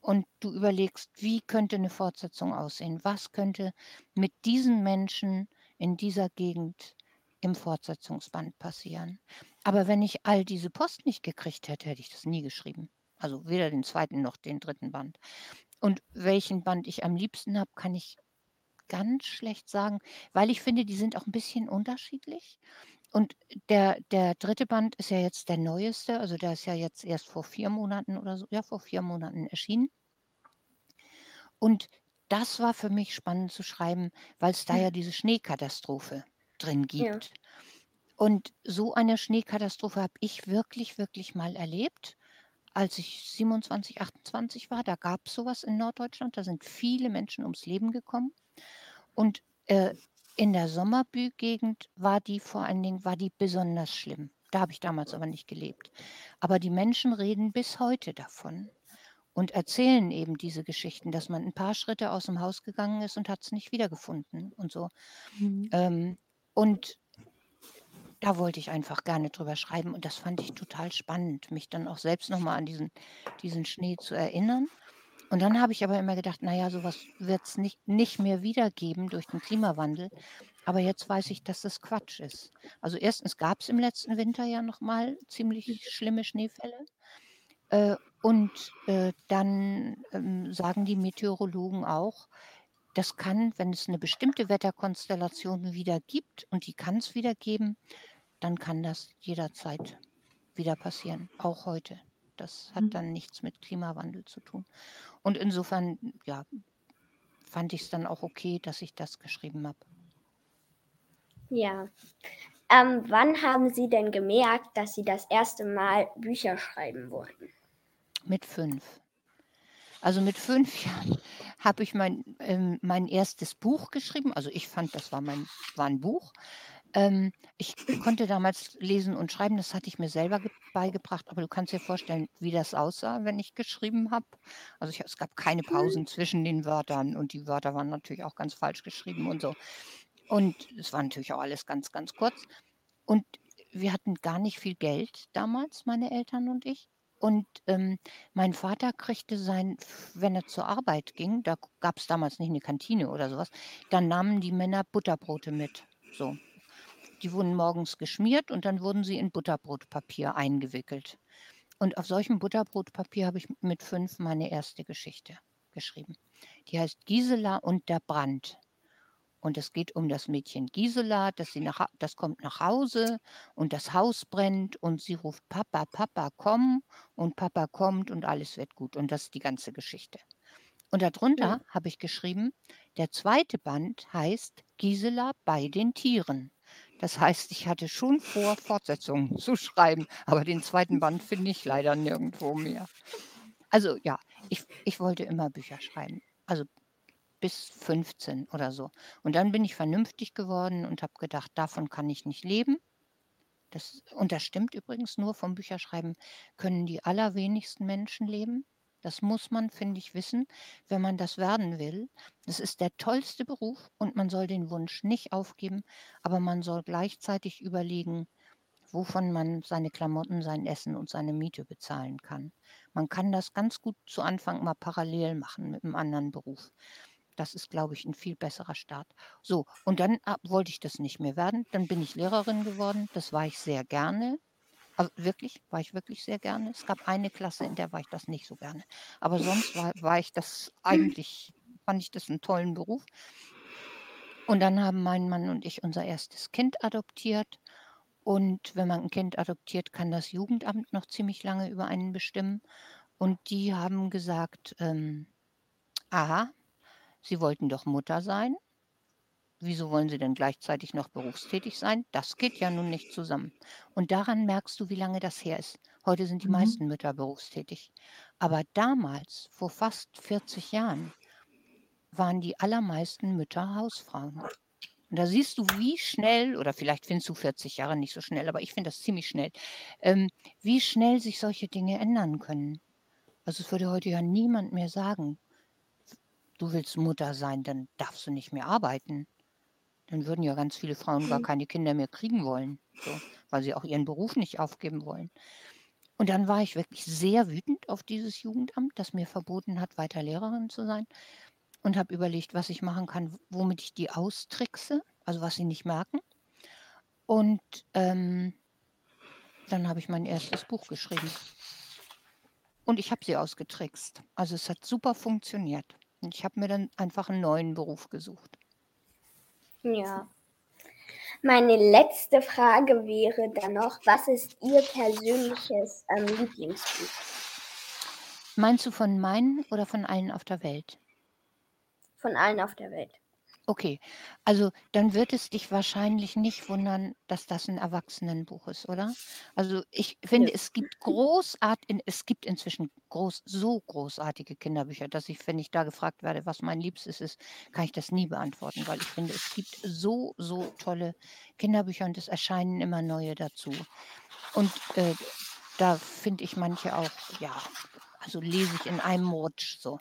Und du überlegst, wie könnte eine Fortsetzung aussehen? Was könnte mit diesen Menschen in dieser Gegend im Fortsetzungsband passieren? Aber wenn ich all diese Post nicht gekriegt hätte, hätte ich das nie geschrieben. Also weder den zweiten noch den dritten Band. Und welchen Band ich am liebsten habe, kann ich ganz schlecht sagen, weil ich finde, die sind auch ein bisschen unterschiedlich. Und der, der dritte Band ist ja jetzt der neueste, also der ist ja jetzt erst vor vier Monaten oder so, ja, vor vier Monaten erschienen. Und das war für mich spannend zu schreiben, weil es da ja diese Schneekatastrophe drin Ja. gibt. Und so eine Schneekatastrophe habe ich wirklich, wirklich mal erlebt als ich 27, 28 war, da gab es sowas in Norddeutschland. Da sind viele Menschen ums Leben gekommen. Und äh, in der Sommerbü-Gegend war die vor allen Dingen war die besonders schlimm. Da habe ich damals aber nicht gelebt. Aber die Menschen reden bis heute davon und erzählen eben diese Geschichten, dass man ein paar Schritte aus dem Haus gegangen ist und hat es nicht wiedergefunden und so. Mhm. Ähm, und da wollte ich einfach gerne drüber schreiben und das fand ich total spannend, mich dann auch selbst nochmal an diesen, diesen Schnee zu erinnern. Und dann habe ich aber immer gedacht, naja, sowas wird es nicht, nicht mehr wiedergeben durch den Klimawandel. Aber jetzt weiß ich, dass das Quatsch ist. Also erstens gab es im letzten Winter ja nochmal ziemlich schlimme Schneefälle. Äh, und äh, dann ähm, sagen die Meteorologen auch, das kann, wenn es eine bestimmte Wetterkonstellation wieder gibt und die kann es wieder geben, dann kann das jederzeit wieder passieren, auch heute. Das hat Mhm. dann nichts mit Klimawandel zu tun. Und insofern, ja, fand ich es dann auch okay, dass ich das geschrieben habe. Ja. Ähm, wann haben Sie denn gemerkt, dass Sie das erste Mal Bücher schreiben wollten? Mit fünf. Also mit fünf Jahren habe ich mein, ähm, mein erstes Buch geschrieben. Also ich fand, das war, mein, war ein Buch. Ähm, ich konnte damals lesen und schreiben, das hatte ich mir selber ge- beigebracht, aber du kannst dir vorstellen, wie das aussah, wenn ich geschrieben habe. Also ich, es gab keine Pausen zwischen den Wörtern und die Wörter waren natürlich auch ganz falsch geschrieben und so. Und es war natürlich auch alles ganz, ganz kurz. Und wir hatten gar nicht viel Geld damals, meine Eltern und ich. Und ähm, mein Vater kriegte sein, wenn er zur Arbeit ging, da gab es damals nicht eine Kantine oder sowas, dann nahmen die Männer Butterbrote mit. So. Die wurden morgens geschmiert und dann wurden sie in Butterbrotpapier eingewickelt. Und auf solchem Butterbrotpapier habe ich mit fünf meine erste Geschichte geschrieben. Die heißt Gisela und der Brand. Und es geht um das Mädchen Gisela, das, sie nach, das kommt nach Hause und das Haus brennt und sie ruft Papa, Papa, komm und Papa kommt und alles wird gut. Und das ist die ganze Geschichte. Und darunter Ja. habe ich geschrieben, der zweite Band heißt Gisela bei den Tieren. Das heißt, ich hatte schon vor, Fortsetzungen zu schreiben, aber den zweiten Band finde ich leider nirgendwo mehr. Also ja, ich, ich wollte immer Bücher schreiben. Also bis 15 oder so. Und dann bin ich vernünftig geworden und habe gedacht, davon kann ich nicht leben. Das, und das stimmt übrigens nur vom Bücherschreiben, können die allerwenigsten Menschen leben. Das muss man, finde ich, wissen, wenn man das werden will. Das ist der tollste Beruf und man soll den Wunsch nicht aufgeben, aber man soll gleichzeitig überlegen, wovon man seine Klamotten, sein Essen und seine Miete bezahlen kann. Man kann das ganz gut zu Anfang mal parallel machen mit einem anderen Beruf. Das ist, glaube ich, ein viel besserer Start. So, und dann ah, wollte ich das nicht mehr werden. Dann bin ich Lehrerin geworden. Das war ich sehr gerne. Aber wirklich, war ich wirklich sehr gerne. Es gab eine Klasse, in der war ich das nicht so gerne. Aber sonst war, war ich das eigentlich, fand ich das einen tollen Beruf. Und dann haben mein Mann und ich unser erstes Kind adoptiert. Und wenn man ein Kind adoptiert, kann das Jugendamt noch ziemlich lange über einen bestimmen. Und die haben gesagt, ähm, aha, Sie wollten doch Mutter sein. Wieso wollen Sie denn gleichzeitig noch berufstätig sein? Das geht ja nun nicht zusammen. Und daran merkst du, wie lange das her ist. Heute sind die Mhm. meisten Mütter berufstätig. Aber damals, vor fast 40 Jahren, waren die allermeisten Mütter Hausfrauen. Und da siehst du, wie schnell, oder vielleicht findest du 40 Jahre nicht so schnell, aber ich finde das ziemlich schnell, ähm, wie schnell sich solche Dinge ändern können. Also es würde heute ja niemand mehr sagen, du willst Mutter sein, dann darfst du nicht mehr arbeiten. Dann würden ja ganz viele Frauen gar Mhm. keine Kinder mehr kriegen wollen, so, weil sie auch ihren Beruf nicht aufgeben wollen. Und dann war ich wirklich sehr wütend auf dieses Jugendamt, das mir verboten hat, weiter Lehrerin zu sein. Und habe überlegt, was ich machen kann, womit ich die austrickse, also was sie nicht merken. Und ähm, dann habe ich mein erstes Buch geschrieben. Und ich habe sie ausgetrickst. Also es hat super funktioniert. Und ich habe mir dann einfach einen neuen Beruf gesucht. Ja. Meine letzte Frage wäre dann noch, was ist Ihr persönliches ähm, Lieblingsbuch? Meinst du von meinen oder von allen auf der Welt? Von allen auf der Welt. Okay, also dann wird es dich wahrscheinlich nicht wundern, dass das ein Erwachsenenbuch ist, oder? Also ich finde, Nö. es gibt großart, es gibt inzwischen groß, so großartige Kinderbücher, dass ich, wenn ich da gefragt werde, was mein Liebstes ist, kann ich das nie beantworten, weil ich finde, es gibt so, so tolle Kinderbücher und es erscheinen immer neue dazu. Und äh, da finde ich manche auch, ja, also lese ich in einem Rutsch so.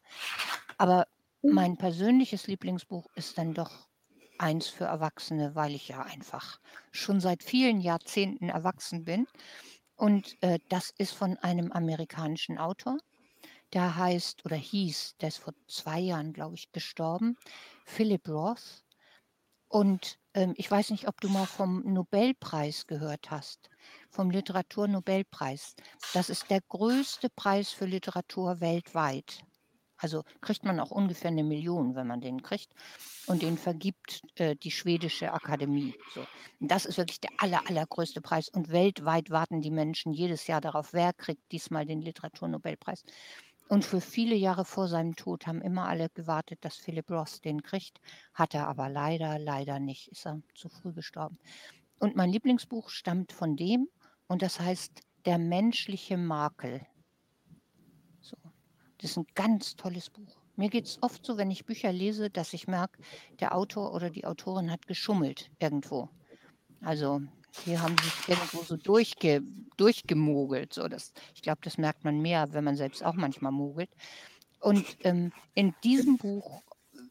Aber mein persönliches Lieblingsbuch ist dann doch eins für Erwachsene, weil ich ja einfach schon seit vielen Jahrzehnten erwachsen bin. Und äh, das ist von einem amerikanischen Autor. Der heißt oder hieß, der ist vor zwei Jahren, glaube ich, gestorben, Philip Roth. Und ähm, ich weiß nicht, ob du mal vom Nobelpreis gehört hast, vom Literaturnobelpreis. Das ist der größte Preis für Literatur weltweit. Also kriegt man auch ungefähr eine Million, wenn man den kriegt. Und den vergibt äh, die schwedische Akademie. So. Das ist wirklich der aller, allergrößte Preis. Und weltweit warten die Menschen jedes Jahr darauf, wer kriegt diesmal den Literaturnobelpreis. Und für viele Jahre vor seinem Tod haben immer alle gewartet, dass Philip Roth den kriegt. Hat er aber leider, leider nicht. Ist er zu früh gestorben. Und mein Lieblingsbuch stammt von dem und das heißt Der menschliche Makel. Das ist ein ganz tolles Buch. Mir geht es oft so, wenn ich Bücher lese, dass ich merke, der Autor oder die Autorin hat geschummelt irgendwo. Also die haben sich irgendwo so durchge, durchgemogelt. So, das, ich glaube, das merkt man mehr, wenn man selbst auch manchmal mogelt. Und ähm, in diesem Buch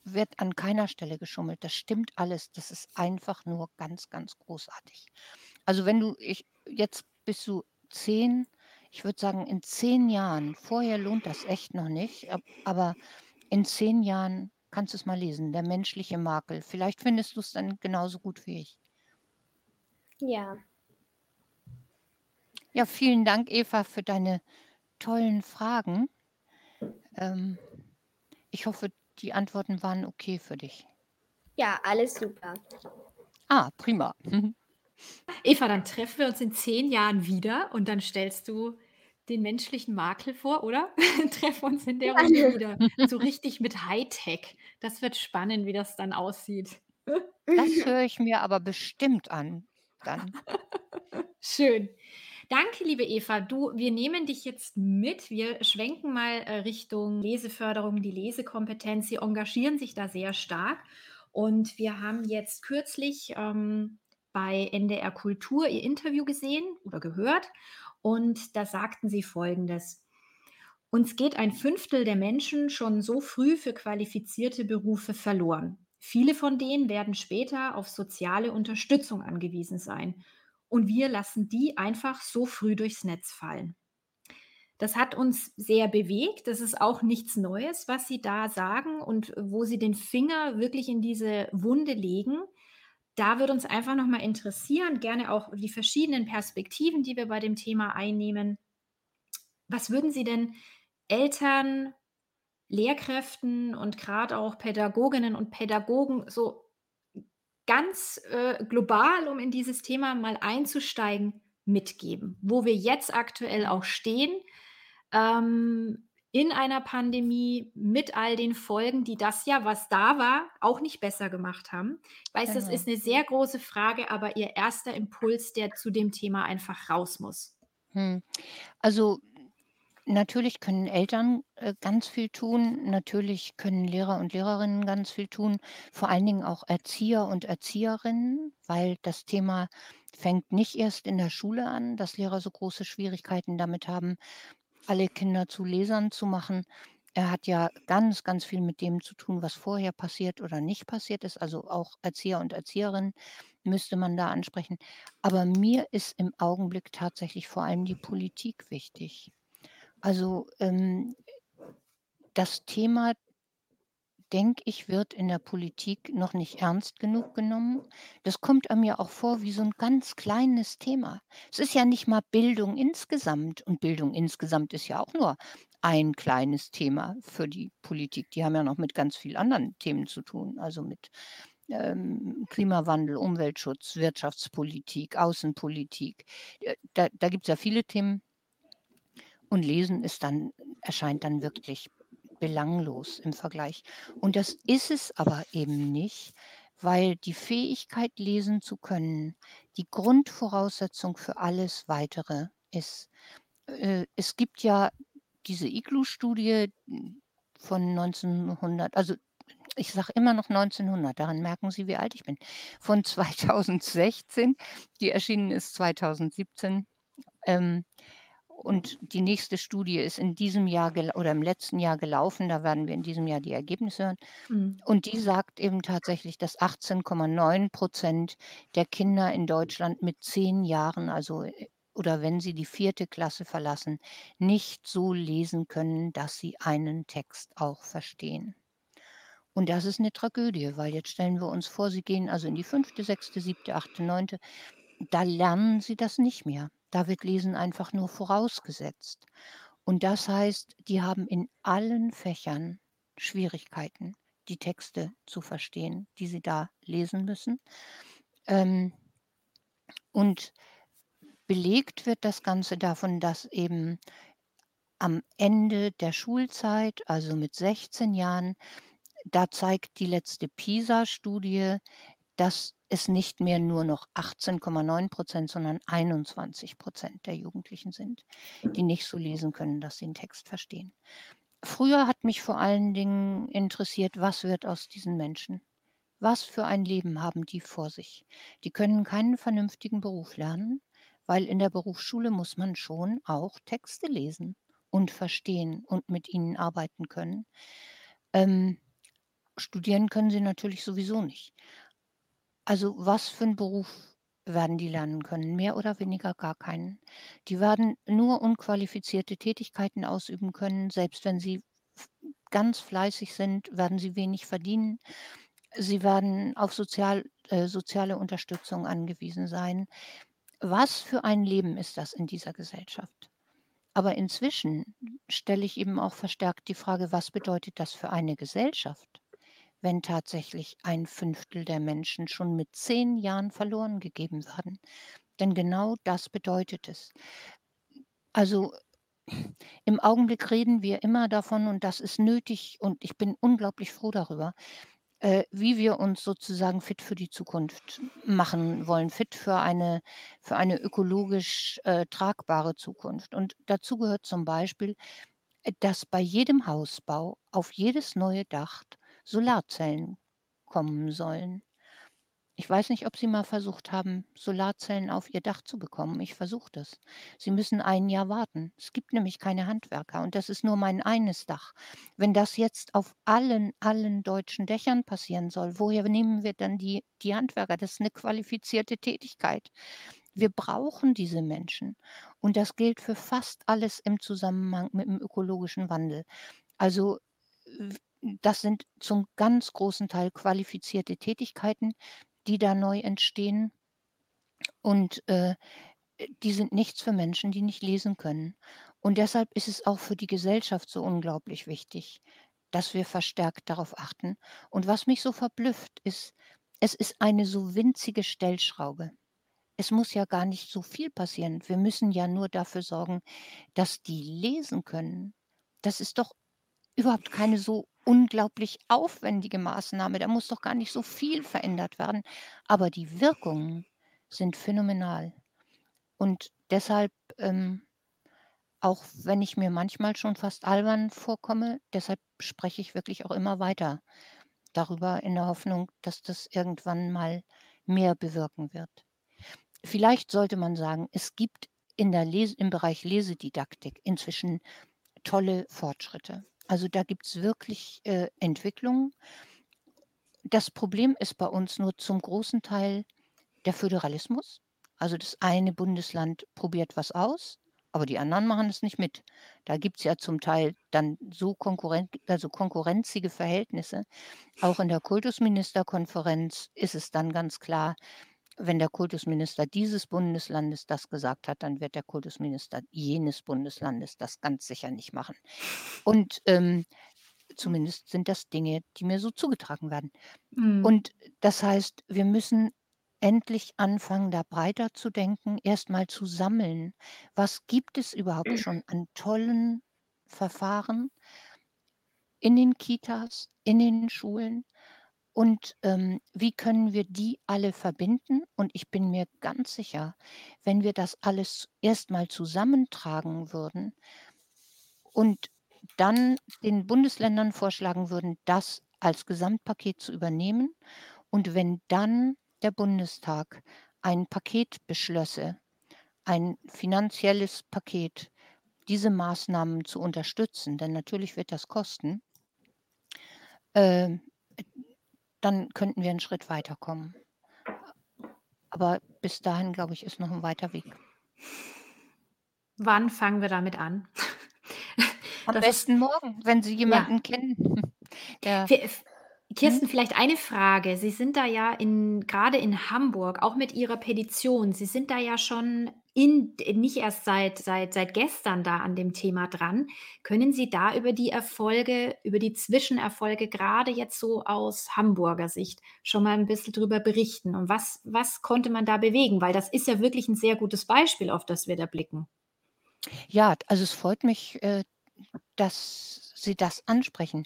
wird an keiner Stelle geschummelt. Das stimmt alles. Das ist einfach nur ganz, ganz großartig. Also wenn du, ich, jetzt bist du zehn, ich würde sagen, in zehn Jahren, vorher lohnt das echt noch nicht, ab- aber in zehn Jahren kannst du es mal lesen, der menschliche Makel. Vielleicht findest du es dann genauso gut wie ich. Ja. Ja, vielen Dank, Eva, für deine tollen Fragen. Ähm, ich hoffe, die Antworten waren okay für dich. Ja, alles super. Ah, prima. Eva, dann treffen wir uns in zehn Jahren wieder und dann stellst du den menschlichen Makel vor, oder? treffen uns in der. Runde wieder. So richtig mit Hightech. Das wird spannend, wie das dann aussieht. Das höre ich mir aber bestimmt an. Dann. Schön. Danke, liebe Eva. Du, wir nehmen dich jetzt mit. Wir schwenken mal äh, Richtung Leseförderung, die Lesekompetenz. Sie engagieren sich da sehr stark. Und wir haben jetzt kürzlich ähm, bei NDR Kultur ihr Interview gesehen oder gehört. Und da sagten sie Folgendes. Uns geht ein Fünftel der Menschen schon so früh für qualifizierte Berufe verloren. Viele von denen werden später auf soziale Unterstützung angewiesen sein. Und wir lassen die einfach so früh durchs Netz fallen. Das hat uns sehr bewegt. Das ist auch nichts Neues, was Sie da sagen und wo Sie den Finger wirklich in diese Wunde legen. Da würde uns einfach noch mal interessieren, gerne auch die verschiedenen Perspektiven, die wir bei dem Thema einnehmen. Was würden Sie denn Eltern, Lehrkräften und gerade auch Pädagoginnen und Pädagogen so ganz, äh, global, um in dieses Thema mal einzusteigen, mitgeben, wo wir jetzt aktuell auch stehen, ähm, in einer Pandemie mit all den Folgen, die das ja, was da war, auch nicht besser gemacht haben. Ich weiß, das Genau. ist eine sehr große Frage, aber Ihr erster Impuls, der zu dem Thema einfach raus muss. Hm. Also, natürlich können Eltern, äh, ganz viel tun. Natürlich können Lehrer und Lehrerinnen ganz viel tun, vor allen Dingen auch Erzieher und Erzieherinnen, weil das Thema fängt nicht erst in der Schule an, dass Lehrer so große Schwierigkeiten damit haben, alle Kinder zu Lesern zu machen. Er hat ja ganz, ganz viel mit dem zu tun, was vorher passiert oder nicht passiert ist. Also auch Erzieher und Erzieherinnen müsste man da ansprechen. Aber mir ist im Augenblick tatsächlich vor allem die Politik wichtig. Also ähm, das Thema, denke ich, wird in der Politik noch nicht ernst genug genommen. Das kommt einem ja auch vor wie so ein ganz kleines Thema. Es ist ja nicht mal Bildung insgesamt. Und Bildung insgesamt ist ja auch nur ein kleines Thema für die Politik. Die haben ja noch mit ganz vielen anderen Themen zu tun, also mit ähm, Klimawandel, Umweltschutz, Wirtschaftspolitik, Außenpolitik. Äh, Da, da gibt es ja viele Themen. Und Lesen ist dann, erscheint dann wirklich belanglos im Vergleich. Und das ist es aber eben nicht, weil die Fähigkeit, lesen zu können, die Grundvoraussetzung für alles Weitere ist. Äh, Es gibt ja diese Iglu-Studie von 1900, also ich sage immer noch 1900, daran merken Sie, wie alt ich bin, von 2016, die erschienen ist 2017. Ähm, und die nächste Studie ist in diesem Jahr oder im letzten Jahr gelaufen. Da werden wir in diesem Jahr die Ergebnisse hören. Mhm. Und die sagt eben tatsächlich, dass 18,9 Prozent der Kinder in Deutschland mit zehn Jahren, also äh, oder wenn sie die vierte Klasse verlassen, nicht so lesen können, dass sie einen Text auch verstehen. Und das ist eine Tragödie, weil jetzt stellen wir uns vor, sie gehen also in die fünfte, sechste, siebte, achte, neunte. Da lernen sie das nicht mehr. Da wird Lesen einfach nur vorausgesetzt. Und das heißt, die haben in allen Fächern Schwierigkeiten, die Texte zu verstehen, die sie da lesen müssen. Ähm, und belegt wird das Ganze davon, dass eben am Ende der Schulzeit, also mit 16 Jahren, da zeigt die letzte PISA-Studie, dass es nicht mehr nur noch 18,9 Prozent, sondern 21 Prozent der Jugendlichen sind, die nicht so lesen können, dass sie den Text verstehen. Früher hat mich vor allen Dingen interessiert, was wird aus diesen Menschen? Was für ein Leben haben die vor sich? Die können keinen vernünftigen Beruf lernen, weil in der Berufsschule muss man schon auch Texte lesen und verstehen und mit ihnen arbeiten können. Ähm, studieren können sie natürlich sowieso nicht. Also was für einen Beruf werden die lernen können? Mehr oder weniger gar keinen. Die werden nur unqualifizierte Tätigkeiten ausüben können. Selbst wenn sie ganz fleißig sind, werden sie wenig verdienen. Sie werden auf sozial, äh, soziale Unterstützung angewiesen sein. Was für ein Leben ist das in dieser Gesellschaft? Aber inzwischen stelle ich eben auch verstärkt die Frage, was bedeutet das für eine Gesellschaft, wenn tatsächlich ein Fünftel der Menschen schon mit zehn Jahren verloren gegeben werden? Denn genau das bedeutet es. Also im Augenblick reden wir immer davon, und das ist nötig, und ich bin unglaublich froh darüber, äh, wie wir uns sozusagen fit für die Zukunft machen wollen, fit für eine, für eine ökologisch äh, tragbare Zukunft. Und dazu gehört zum Beispiel, äh, dass bei jedem Hausbau auf jedes neue Dach Solarzellen kommen sollen. Ich weiß nicht, ob Sie mal versucht haben, Solarzellen auf Ihr Dach zu bekommen. Ich versuche das. Sie müssen ein Jahr warten. Es gibt nämlich keine Handwerker und das ist nur mein eines Dach. Wenn das jetzt auf allen, allen deutschen Dächern passieren soll, woher nehmen wir dann die, die Handwerker? Das ist eine qualifizierte Tätigkeit. Wir brauchen diese Menschen. Und das gilt für fast alles im Zusammenhang mit dem ökologischen Wandel. Also das sind zum ganz großen Teil qualifizierte Tätigkeiten, die da neu entstehen. Und äh, die sind nichts für Menschen, die nicht lesen können. Und deshalb ist es auch für die Gesellschaft so unglaublich wichtig, dass wir verstärkt darauf achten. Und was mich so verblüfft, ist, es ist eine so winzige Stellschraube. Es muss ja gar nicht so viel passieren. Wir müssen ja nur dafür sorgen, dass die lesen können. Das ist doch überhaupt keine so unglaublich aufwendige Maßnahme. Da muss doch gar nicht so viel verändert werden. Aber die Wirkungen sind phänomenal. Und deshalb, ähm, auch wenn ich mir manchmal schon fast albern vorkomme, deshalb spreche ich wirklich auch immer weiter darüber in der Hoffnung, dass das irgendwann mal mehr bewirken wird. Vielleicht sollte man sagen, es gibt in der Lese, im Bereich Lesedidaktik inzwischen tolle Fortschritte. Also da gibt es wirklich äh, Entwicklungen. Das Problem ist bei uns nur zum großen Teil der Föderalismus. Also das eine Bundesland probiert was aus, aber die anderen machen es nicht mit. Da gibt es ja zum Teil dann so konkurrent, also konkurrenzige Verhältnisse. Auch in der Kultusministerkonferenz ist es dann ganz klar, wenn der Kultusminister dieses Bundeslandes das gesagt hat, dann wird der Kultusminister jenes Bundeslandes das ganz sicher nicht machen. Und ähm, zumindest sind das Dinge, die mir so zugetragen werden. Mhm. Und das heißt, wir müssen endlich anfangen, da breiter zu denken, erstmal zu sammeln. Was gibt es überhaupt schon an tollen Verfahren in den Kitas, in den Schulen? Und ähm, wie können wir die alle verbinden? Und ich bin mir ganz sicher, wenn wir das alles erstmal zusammentragen würden und dann den Bundesländern vorschlagen würden, das als Gesamtpaket zu übernehmen. Und wenn dann der Bundestag ein Paket beschlösse, ein finanzielles Paket, diese Maßnahmen zu unterstützen, denn natürlich wird das kosten, äh, dann könnten wir einen Schritt weiterkommen. Aber bis dahin, glaube ich, ist noch ein weiter Weg. Wann fangen wir damit an? Am Das ist besten morgen, wenn Sie ja. jemanden kennen, der Kirsten, Mhm. vielleicht eine Frage. Sie sind da ja in, gerade in Hamburg, auch mit Ihrer Petition, Sie sind da ja schon in, nicht erst seit, seit, seit gestern da an dem Thema dran. Können Sie da über die Erfolge, über die Zwischenerfolge, gerade jetzt so aus Hamburger Sicht, schon mal ein bisschen drüber berichten? Und was, was konnte man da bewegen? Weil das ist ja wirklich ein sehr gutes Beispiel, auf das wir da blicken. Ja, also es freut mich, äh, dass Sie das ansprechen.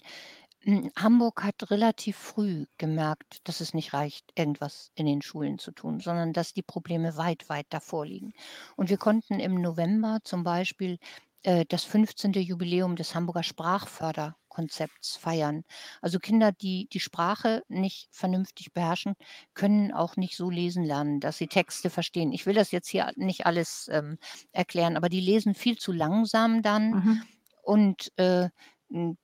Hm, Hamburg hat relativ früh gemerkt, dass es nicht reicht, irgendwas in den Schulen zu tun, sondern dass die Probleme weit, weit davor liegen. Und wir konnten im November zum Beispiel äh, das 15. Jubiläum des Hamburger Sprachförderkonzepts feiern. Also Kinder, die die Sprache nicht vernünftig beherrschen, können auch nicht so lesen lernen, dass sie Texte verstehen. Ich will das jetzt hier nicht alles ähm, erklären, aber die lesen viel zu langsam dann. Mhm. Und äh,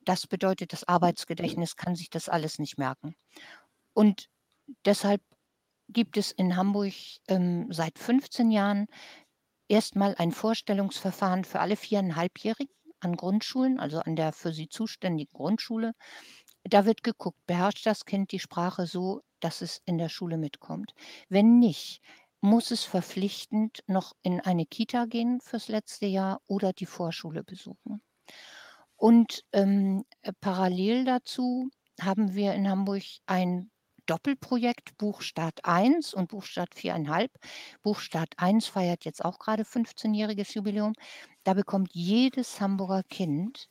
das bedeutet, das Arbeitsgedächtnis kann sich das alles nicht merken. Und deshalb gibt es in Hamburg ähm, seit 15 Jahren erstmal ein Vorstellungsverfahren für alle viereinhalbjährigen an Grundschulen, also an der für sie zuständigen Grundschule. Da wird geguckt, beherrscht das Kind die Sprache so, dass es in der Schule mitkommt. Wenn nicht, muss es verpflichtend noch in eine Kita gehen fürs letzte Jahr oder die Vorschule besuchen. Und ähm, äh, parallel dazu haben wir in Hamburg ein Doppelprojekt Buchstart 1 und Buchstart 4,5. Buchstart 1 feiert jetzt auch gerade 15-jähriges Jubiläum. Da bekommt jedes Hamburger Kind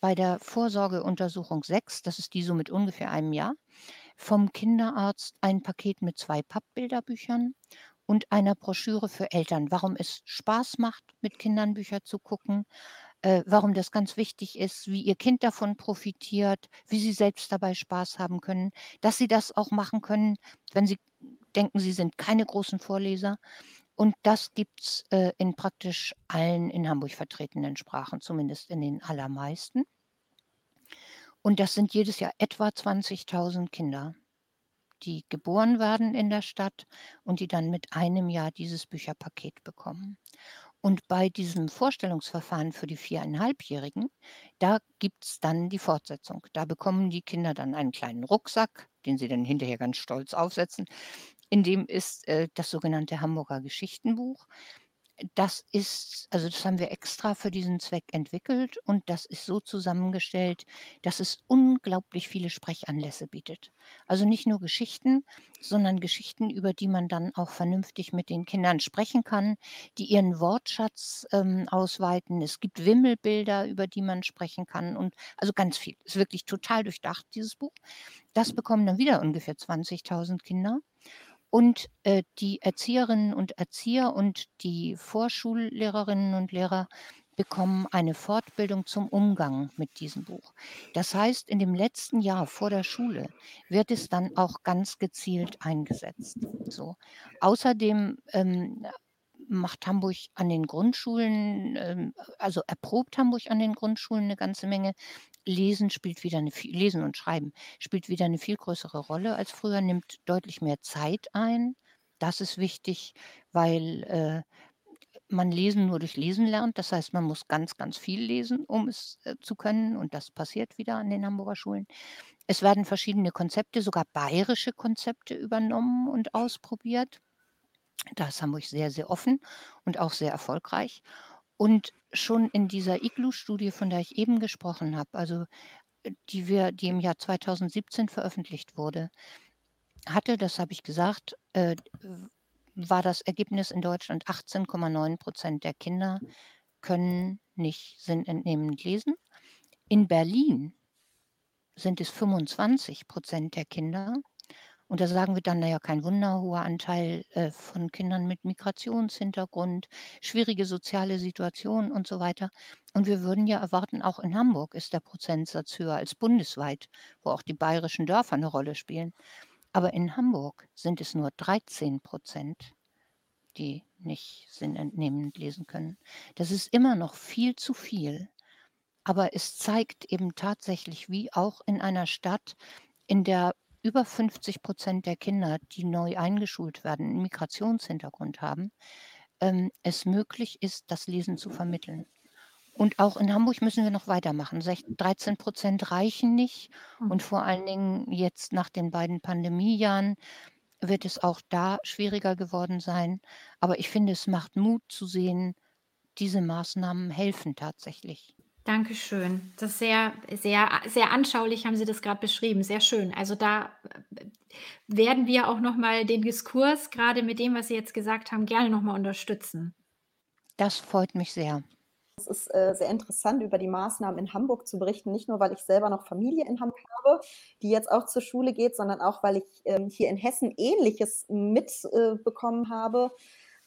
bei der Vorsorgeuntersuchung 6, das ist die so mit ungefähr einem Jahr, vom Kinderarzt ein Paket mit zwei Pappbilderbüchern und einer Broschüre für Eltern, warum es Spaß macht, mit Kindern Bücher zu gucken, äh, warum das ganz wichtig ist, wie ihr Kind davon profitiert, wie sie selbst dabei Spaß haben können, dass sie das auch machen können, wenn sie denken, sie sind keine großen Vorleser. Und das gibt es äh, in praktisch allen in Hamburg vertretenen Sprachen, zumindest in den allermeisten. Und das sind jedes Jahr etwa 20.000 Kinder, die geboren werden in der Stadt und die dann mit einem Jahr dieses Bücherpaket bekommen. Und bei diesem Vorstellungsverfahren für die viereinhalbjährigen, da gibt es dann die Fortsetzung. Da bekommen die Kinder dann einen kleinen Rucksack, den sie dann hinterher ganz stolz aufsetzen. in dem ist äh, das sogenannte Hamburger Geschichtenbuch. Das ist also das haben wir extra für diesen Zweck entwickelt und das ist so zusammengestellt, dass es unglaublich viele Sprechanlässe bietet. Also nicht nur Geschichten, sondern Geschichten, über die man dann auch vernünftig mit den Kindern sprechen kann, die ihren Wortschatz ähm, ausweiten. Es gibt Wimmelbilder, über die man sprechen kann und also ganz viel. Ist wirklich total durchdacht, dieses Buch. Das bekommen dann wieder ungefähr 20.000 Kinder. Und äh, die Erzieherinnen und Erzieher und die Vorschullehrerinnen und Lehrer bekommen eine Fortbildung zum Umgang mit diesem Buch. Das heißt, in dem letzten Jahr vor der Schule wird es dann auch ganz gezielt eingesetzt. So. Außerdem ähm, macht Hamburg an den Grundschulen, ähm, also erprobt Hamburg an den Grundschulen eine ganze Menge. Lesen spielt wieder eine Lesen und Schreiben spielt wieder eine viel größere Rolle als früher, nimmt deutlich mehr Zeit ein. Das ist wichtig, weil, äh, man Lesen nur durch Lesen lernt. Das heißt, man muss ganz, ganz viel lesen, um es, äh, zu können und das passiert wieder an den Hamburger Schulen. Es werden verschiedene Konzepte, sogar bayerische Konzepte übernommen und ausprobiert. Da ist Hamburg sehr, sehr offen und auch sehr erfolgreich. Und schon in dieser Iglu-Studie, von der ich eben gesprochen habe, also äh, die wir die im Jahr 2017 veröffentlicht wurde, hatte, das habe ich gesagt, äh, war das Ergebnis in Deutschland 18,9 Prozent der Kinder können nicht sinnentnehmend lesen. In Berlin sind es 25 Prozent der Kinder und da sagen wir dann, naja, kein Wunder, hoher Anteil äh, von Kindern mit Migrationshintergrund, schwierige soziale Situation und so weiter. Und wir würden ja erwarten, auch in Hamburg ist der Prozentsatz höher als bundesweit, wo auch die bayerischen Dörfer eine Rolle spielen. Aber in Hamburg sind es nur 13 Prozent, die nicht sinnentnehmend lesen können. Das ist immer noch viel zu viel. Aber es zeigt eben tatsächlich, wie auch in einer Stadt, in der über 50 Prozent der Kinder, die neu eingeschult werden, einen Migrationshintergrund haben, ähm, es möglich ist, das Lesen zu vermitteln. Und auch in Hamburg müssen wir noch weitermachen. 13 Prozent reichen nicht. Mhm. Und vor allen Dingen jetzt nach den beiden Pandemiejahren wird es auch da schwieriger geworden sein. Aber ich finde, es macht Mut zu sehen, diese Maßnahmen helfen tatsächlich. Dankeschön. Das ist sehr, sehr, sehr anschaulich haben Sie das gerade beschrieben. Sehr schön. Also da äh, werden wir auch noch mal den Diskurs gerade mit dem, was Sie jetzt gesagt haben, gerne noch mal unterstützen. Das freut mich sehr. Es ist äh, sehr interessant, über die Maßnahmen in Hamburg zu berichten, nicht nur, weil ich selber noch Familie in Hamburg habe, die jetzt auch zur Schule geht, sondern auch, weil ich ähm, hier in Hessen Ähnliches mitbekommen äh, habe.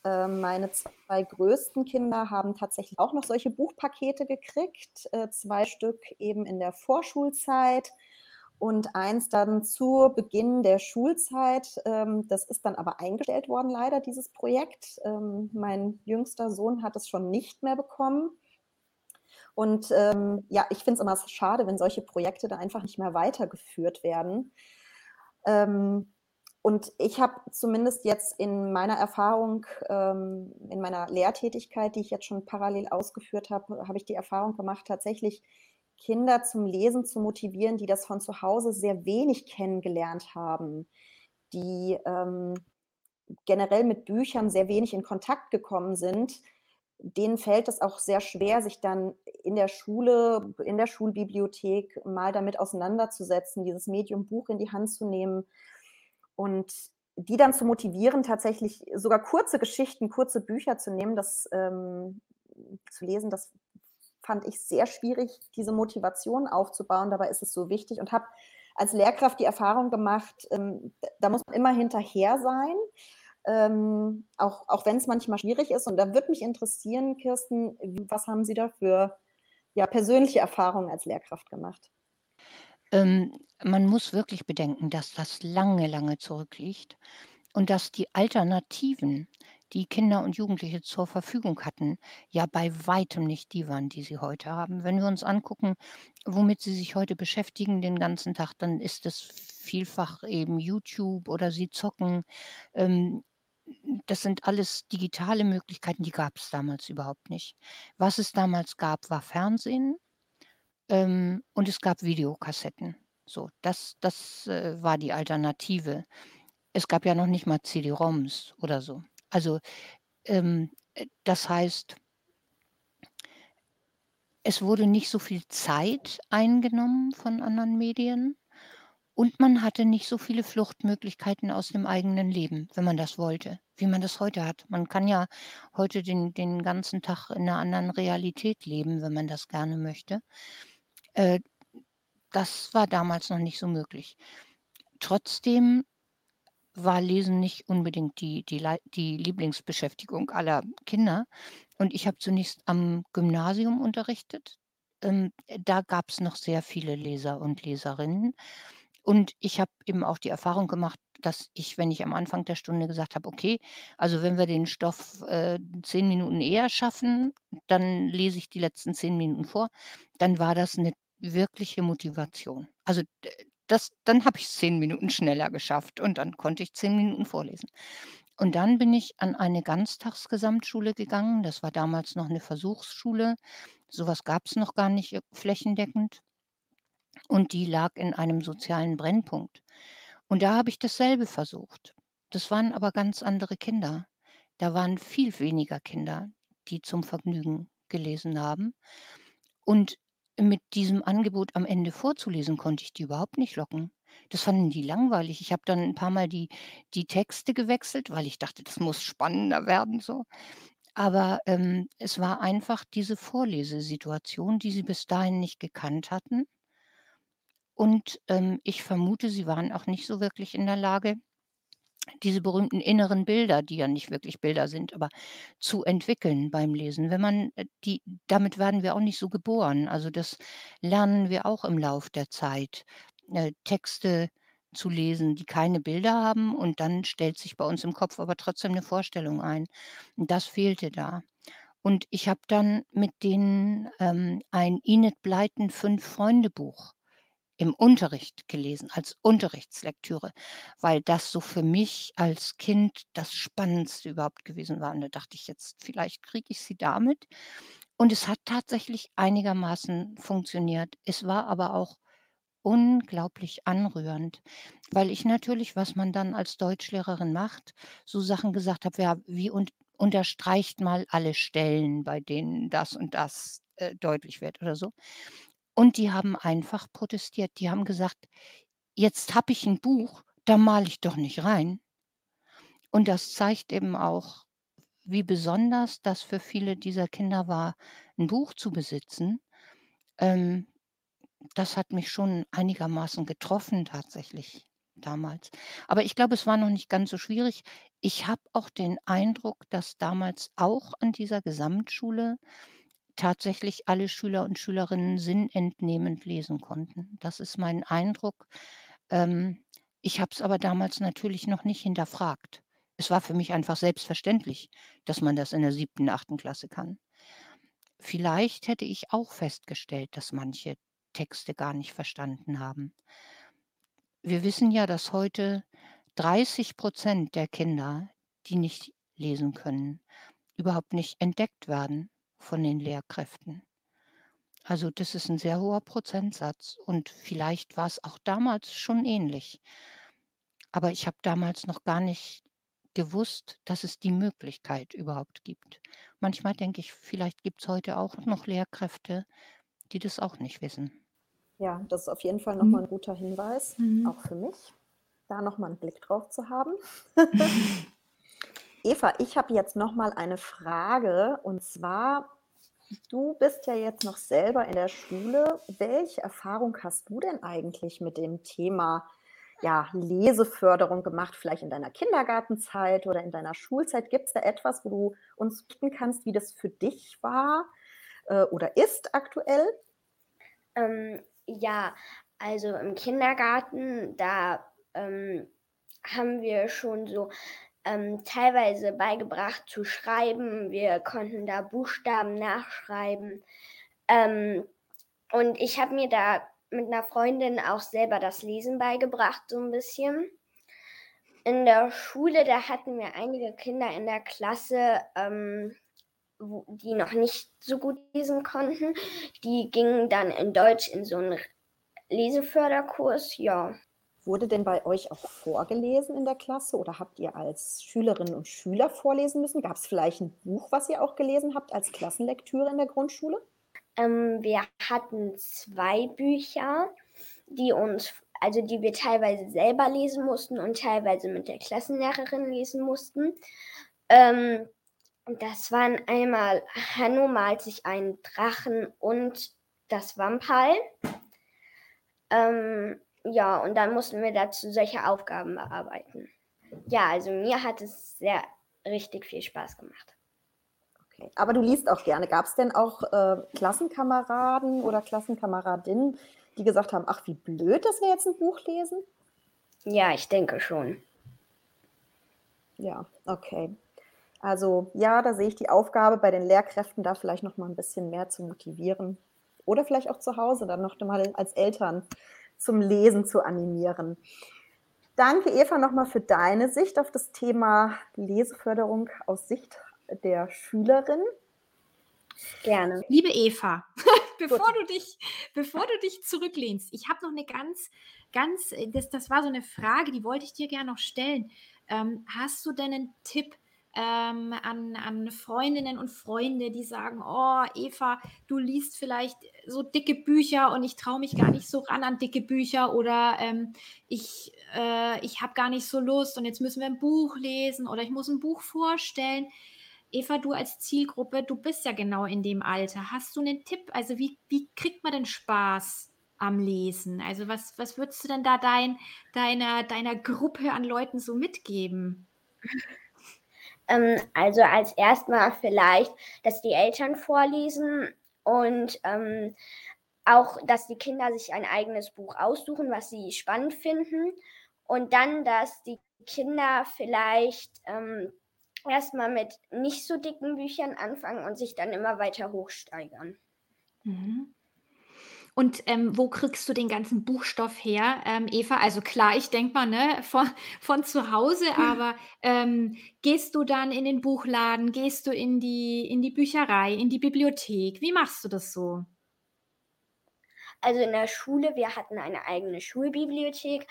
Ähm, meine zwei größten Kinder haben tatsächlich auch noch solche Buchpakete gekriegt, äh, zwei Stück eben in der Vorschulzeit und eins dann zu Beginn der Schulzeit. Ähm, das ist dann aber eingestellt worden, leider, dieses Projekt. Ähm, mein jüngster Sohn hat es schon nicht mehr bekommen. Und ja, ich finde es immer schade, wenn solche Projekte da einfach nicht mehr weitergeführt werden. Und ich habe zumindest jetzt in meiner Erfahrung, ähm, in meiner Lehrtätigkeit, die ich jetzt schon parallel ausgeführt habe, habe ich die Erfahrung gemacht, tatsächlich Kinder zum Lesen zu motivieren, die das von zu Hause sehr wenig kennengelernt haben, die ähm, generell mit Büchern sehr wenig in Kontakt gekommen sind. Denen fällt es auch sehr schwer, sich dann in der Schule, in der Schulbibliothek mal damit auseinanderzusetzen, dieses Medium Buch in die Hand zu nehmen und die dann zu motivieren, tatsächlich sogar kurze Geschichten, kurze Bücher zu nehmen, das ähm, zu lesen, das fand ich sehr schwierig, diese Motivation aufzubauen. Dabei ist es so wichtig und habe als Lehrkraft die Erfahrung gemacht, ähm, da muss man immer hinterher sein, ähm, auch, auch wenn es manchmal schwierig ist. Und da würde mich interessieren, Kirsten, was haben Sie da für ja, persönliche Erfahrungen als Lehrkraft gemacht? Ähm, man muss wirklich bedenken, dass das lange, lange zurückliegt und dass die Alternativen, die Kinder und Jugendliche zur Verfügung hatten, ja bei weitem nicht die waren, die sie heute haben. Wenn wir uns angucken, womit sie sich heute beschäftigen den ganzen Tag, dann ist es vielfach eben YouTube oder sie zocken. Ähm, das sind alles digitale Möglichkeiten, die gab es damals überhaupt nicht. Was es damals gab, war Fernsehen ähm, und es gab Videokassetten. So, das das, äh, war die Alternative. es gab ja noch nicht mal CD-ROMs oder so. Also, ähm, äh, das heißt es wurde nicht so viel Zeit eingenommen von anderen Medien und man hatte nicht so viele Fluchtmöglichkeiten aus dem eigenen Leben, wenn man das wollte, wie man das heute hat. Man kann ja heute den den ganzen Tag in 'ner anderen Realität leben, wenn man das gerne möchte. Äh, das war damals noch nicht so möglich. Trotzdem war Lesen nicht unbedingt die die die Lieblingsbeschäftigung aller Kinder. Und ich habe zunächst am Gymnasium unterrichtet. Ähm, da gab's noch sehr viele Leser und Leserinnen. Und ich habe eben auch die Erfahrung gemacht, dass ich, wenn ich am Anfang der Stunde gesagt habe: „Okay, also wenn wir den Stoff, äh, 10 Minuten eher schaffen, dann lese ich die letzten 10 Minuten vor“, dann war das 'ne wirkliche Motivation. Also, das dann habe ich's 10 Minuten schneller geschafft und dann konnte ich 10 Minuten vorlesen. Und dann bin ich an eine Ganztagsgesamtschule gegangen. Das war damals noch 'ne Versuchsschule. So was gab's noch gar nicht, äh, flächendeckend. Und die lag in einem sozialen Brennpunkt. Und da habe ich dasselbe versucht. Das waren aber ganz andere Kinder. Da waren viel weniger Kinder, die zum Vergnügen gelesen haben. Und mit diesem Angebot am Ende vorzulesen, konnte ich die überhaupt nicht locken. Das fanden die langweilig. Ich habe dann 'n paarmal die die Texte gewechselt, weil ich dachte, das muss spannender werden so. Aber, ähm, es war einfach diese Vorlesesituation, die sie bis dahin nicht gekannt hatten. Und, ähm, ich vermute, sie waren auch nicht so wirklich in der Lage, diese berühmten inneren Bilder, die ja nicht wirklich Bilder sind, aber zu entwickeln beim Lesen. Wenn man, äh, die damit werden wir auch nicht so geboren. Also, das lernen wir auch im Lauf der Zeit, äh, Texte zu lesen, die keine Bilder haben und dann stellt sich bei uns im Kopf aber trotzdem 'ne Vorstellung ein. Und das fehlte da. Und ich habe dann mit denen, ähm, ein Enid Blyton Fünf-Freunde-Buch im Unterricht gelesen, als Unterrichtslektüre, weil das so für mich als Kind das Spannendste überhaupt gewesen war. Und da dachte ich: „Jetzt vielleicht kriege ich sie damit.“ Und es hat tatsächlich einigermaßen funktioniert. Es war aber auch unglaublich anrührend, weil ich natürlich, was man dann als Deutschlehrerin macht, so Sachen gesagt habe, ja, wie un unterstreicht mal alle Stellen, bei denen das und das, äh, deutlich wird oder so. Und die haben einfach protestiert. Die haben gesagt: „Jetzt habe ich 'n Buch, da male ich doch nicht rein.“ Und das zeigt eben auch, wie besonders das für viele dieser Kinder war, 'n Buch zu besitzen. Ähm, das hat mich schon einigermaßen getroffen tatsächlich damals. Aber ich glaube, es war noch nicht ganz so schwierig. Ich habe auch den Eindruck, dass damals auch an dieser Gesamtschule tatsächlich alle Schüler und Schülerinnen sinnentnehmend lesen konnten. Das ist mein Eindruck. Ähm, ich habe es aber damals natürlich noch nicht hinterfragt. Es war für mich einfach selbstverständlich, dass man das in der 7., 8. Klasse kann. Vielleicht hätte ich auch festgestellt, dass manche Texte gar nicht verstanden haben. Wir wissen ja, dass heute 30% der Kinder, die nicht lesen können, überhaupt nicht entdeckt werden von den Lehrkräften. Also, das ist 'n sehr hoher Prozentsatz und vielleicht war's auch damals schon ähnlich. Aber ich habe damals noch gar nicht gewusst, dass es die Möglichkeit überhaupt gibt. Manchmal denke ich, vielleicht gibt's heute auch noch Lehrkräfte, die das auch nicht wissen. Ja, das ist auf jeden Fall noch mal Mhm. 'n guter Hinweis, Mhm. auch für mich, da noch mal 'n Blick drauf zu haben. Eva, ich habe jetzt noch mal eine Frage und zwar, du bist ja jetzt noch selber in der Schule. Welche Erfahrung hast du denn eigentlich mit dem Thema, ja, Leseförderung gemacht, vielleicht in deiner Kindergartenzeit oder in deiner Schulzeit? Gibt's da etwas, wo du uns berichten kannst, wie das für dich war, äh, oder ist aktuell? Ähm, ja, also im Kindergarten, da, ähm, haben wir schon so, ähm, teilweise beigebracht zu schreiben. Wir konnten da Buchstaben nachschreiben. Ähm, und ich habe mir da mit 'ner Freundin auch selber das Lesen beigebracht, so 'n bisschen. In der Schule, da hatten wir einige Kinder in der Klasse, ähm, wo die noch nicht so gut lesen konnten. Die gingen dann in Deutsch in so 'n R Leseförderkurs, ja. Wurde denn bei euch auch vorgelesen in der Klasse oder habt ihr als Schülerinnen und Schüler vorlesen müssen? Gab es vielleicht ein Buch, was ihr auch gelesen habt als Klassenlektüre in der Grundschule? Ähm, wir hatten zwei Bücher, die uns, also die wir teilweise selber lesen mussten und teilweise mit der Klassenlehrerin lesen mussten. Ähm, das waren einmal Hanno malt sich einen Drachen und das Vampal. Ähm, ja, und dann mussten wir dazu solche Aufgaben bearbeiten. Ja, also mir hat es sehr richtig viel Spaß gemacht. Okay. Aber du liest auch gerne. Gab es denn auch äh, Klassenkameraden oder Klassenkameradinnen, die gesagt haben, ach, wie blöd, dass wir jetzt ein Buch lesen? Ja, ich denke schon. Ja, okay. Also ja, da sehe ich die Aufgabe bei den Lehrkräften, da vielleicht noch mal ein bisschen mehr zu motivieren. Oder vielleicht auch zu Hause dann noch mal als Eltern zum Lesen zu animieren. Danke, Eva, nochmal für deine Sicht auf das Thema Leseförderung aus Sicht der Schülerin. Gerne. Liebe Eva, bevor du dich, bevor du dich zurücklehnst, ich habe noch eine ganz, ganz, das, das war so eine Frage, die wollte ich dir gerne noch stellen. Ähm, hast du denn einen Tipp ähm, an, an Freundinnen und Freunde, die sagen, oh Eva, du liest vielleicht so dicke Bücher und ich traue mich gar nicht so ran an dicke Bücher oder ähm, ich, äh, ich habe gar nicht so Lust und jetzt müssen wir ein Buch lesen oder ich muss ein Buch vorstellen. Eva, du als Zielgruppe, du bist ja genau in dem Alter. Hast du einen Tipp? Also wie, wie kriegt man denn Spaß am Lesen? Also was, was würdest du denn da dein, deiner, deiner Gruppe an Leuten so mitgeben? Ähm, also als erstmal vielleicht, dass die Eltern vorlesen und ähm, auch, dass die Kinder sich ein eigenes Buch aussuchen, was sie spannend finden. Und dann, dass die Kinder vielleicht ähm, erstmal mit nicht so dicken Büchern anfangen und sich dann immer weiter hochsteigern. Mhm. Und ähm, wo kriegst du den ganzen Buchstoff her, ähm, Eva? Also klar, ich denke mal, ne, von, von zu Hause, aber ähm, gehst du dann in den Buchladen, gehst du in die, in die Bücherei, in die Bibliothek? Wie machst du das so? Also in der Schule, wir hatten eine eigene Schulbibliothek.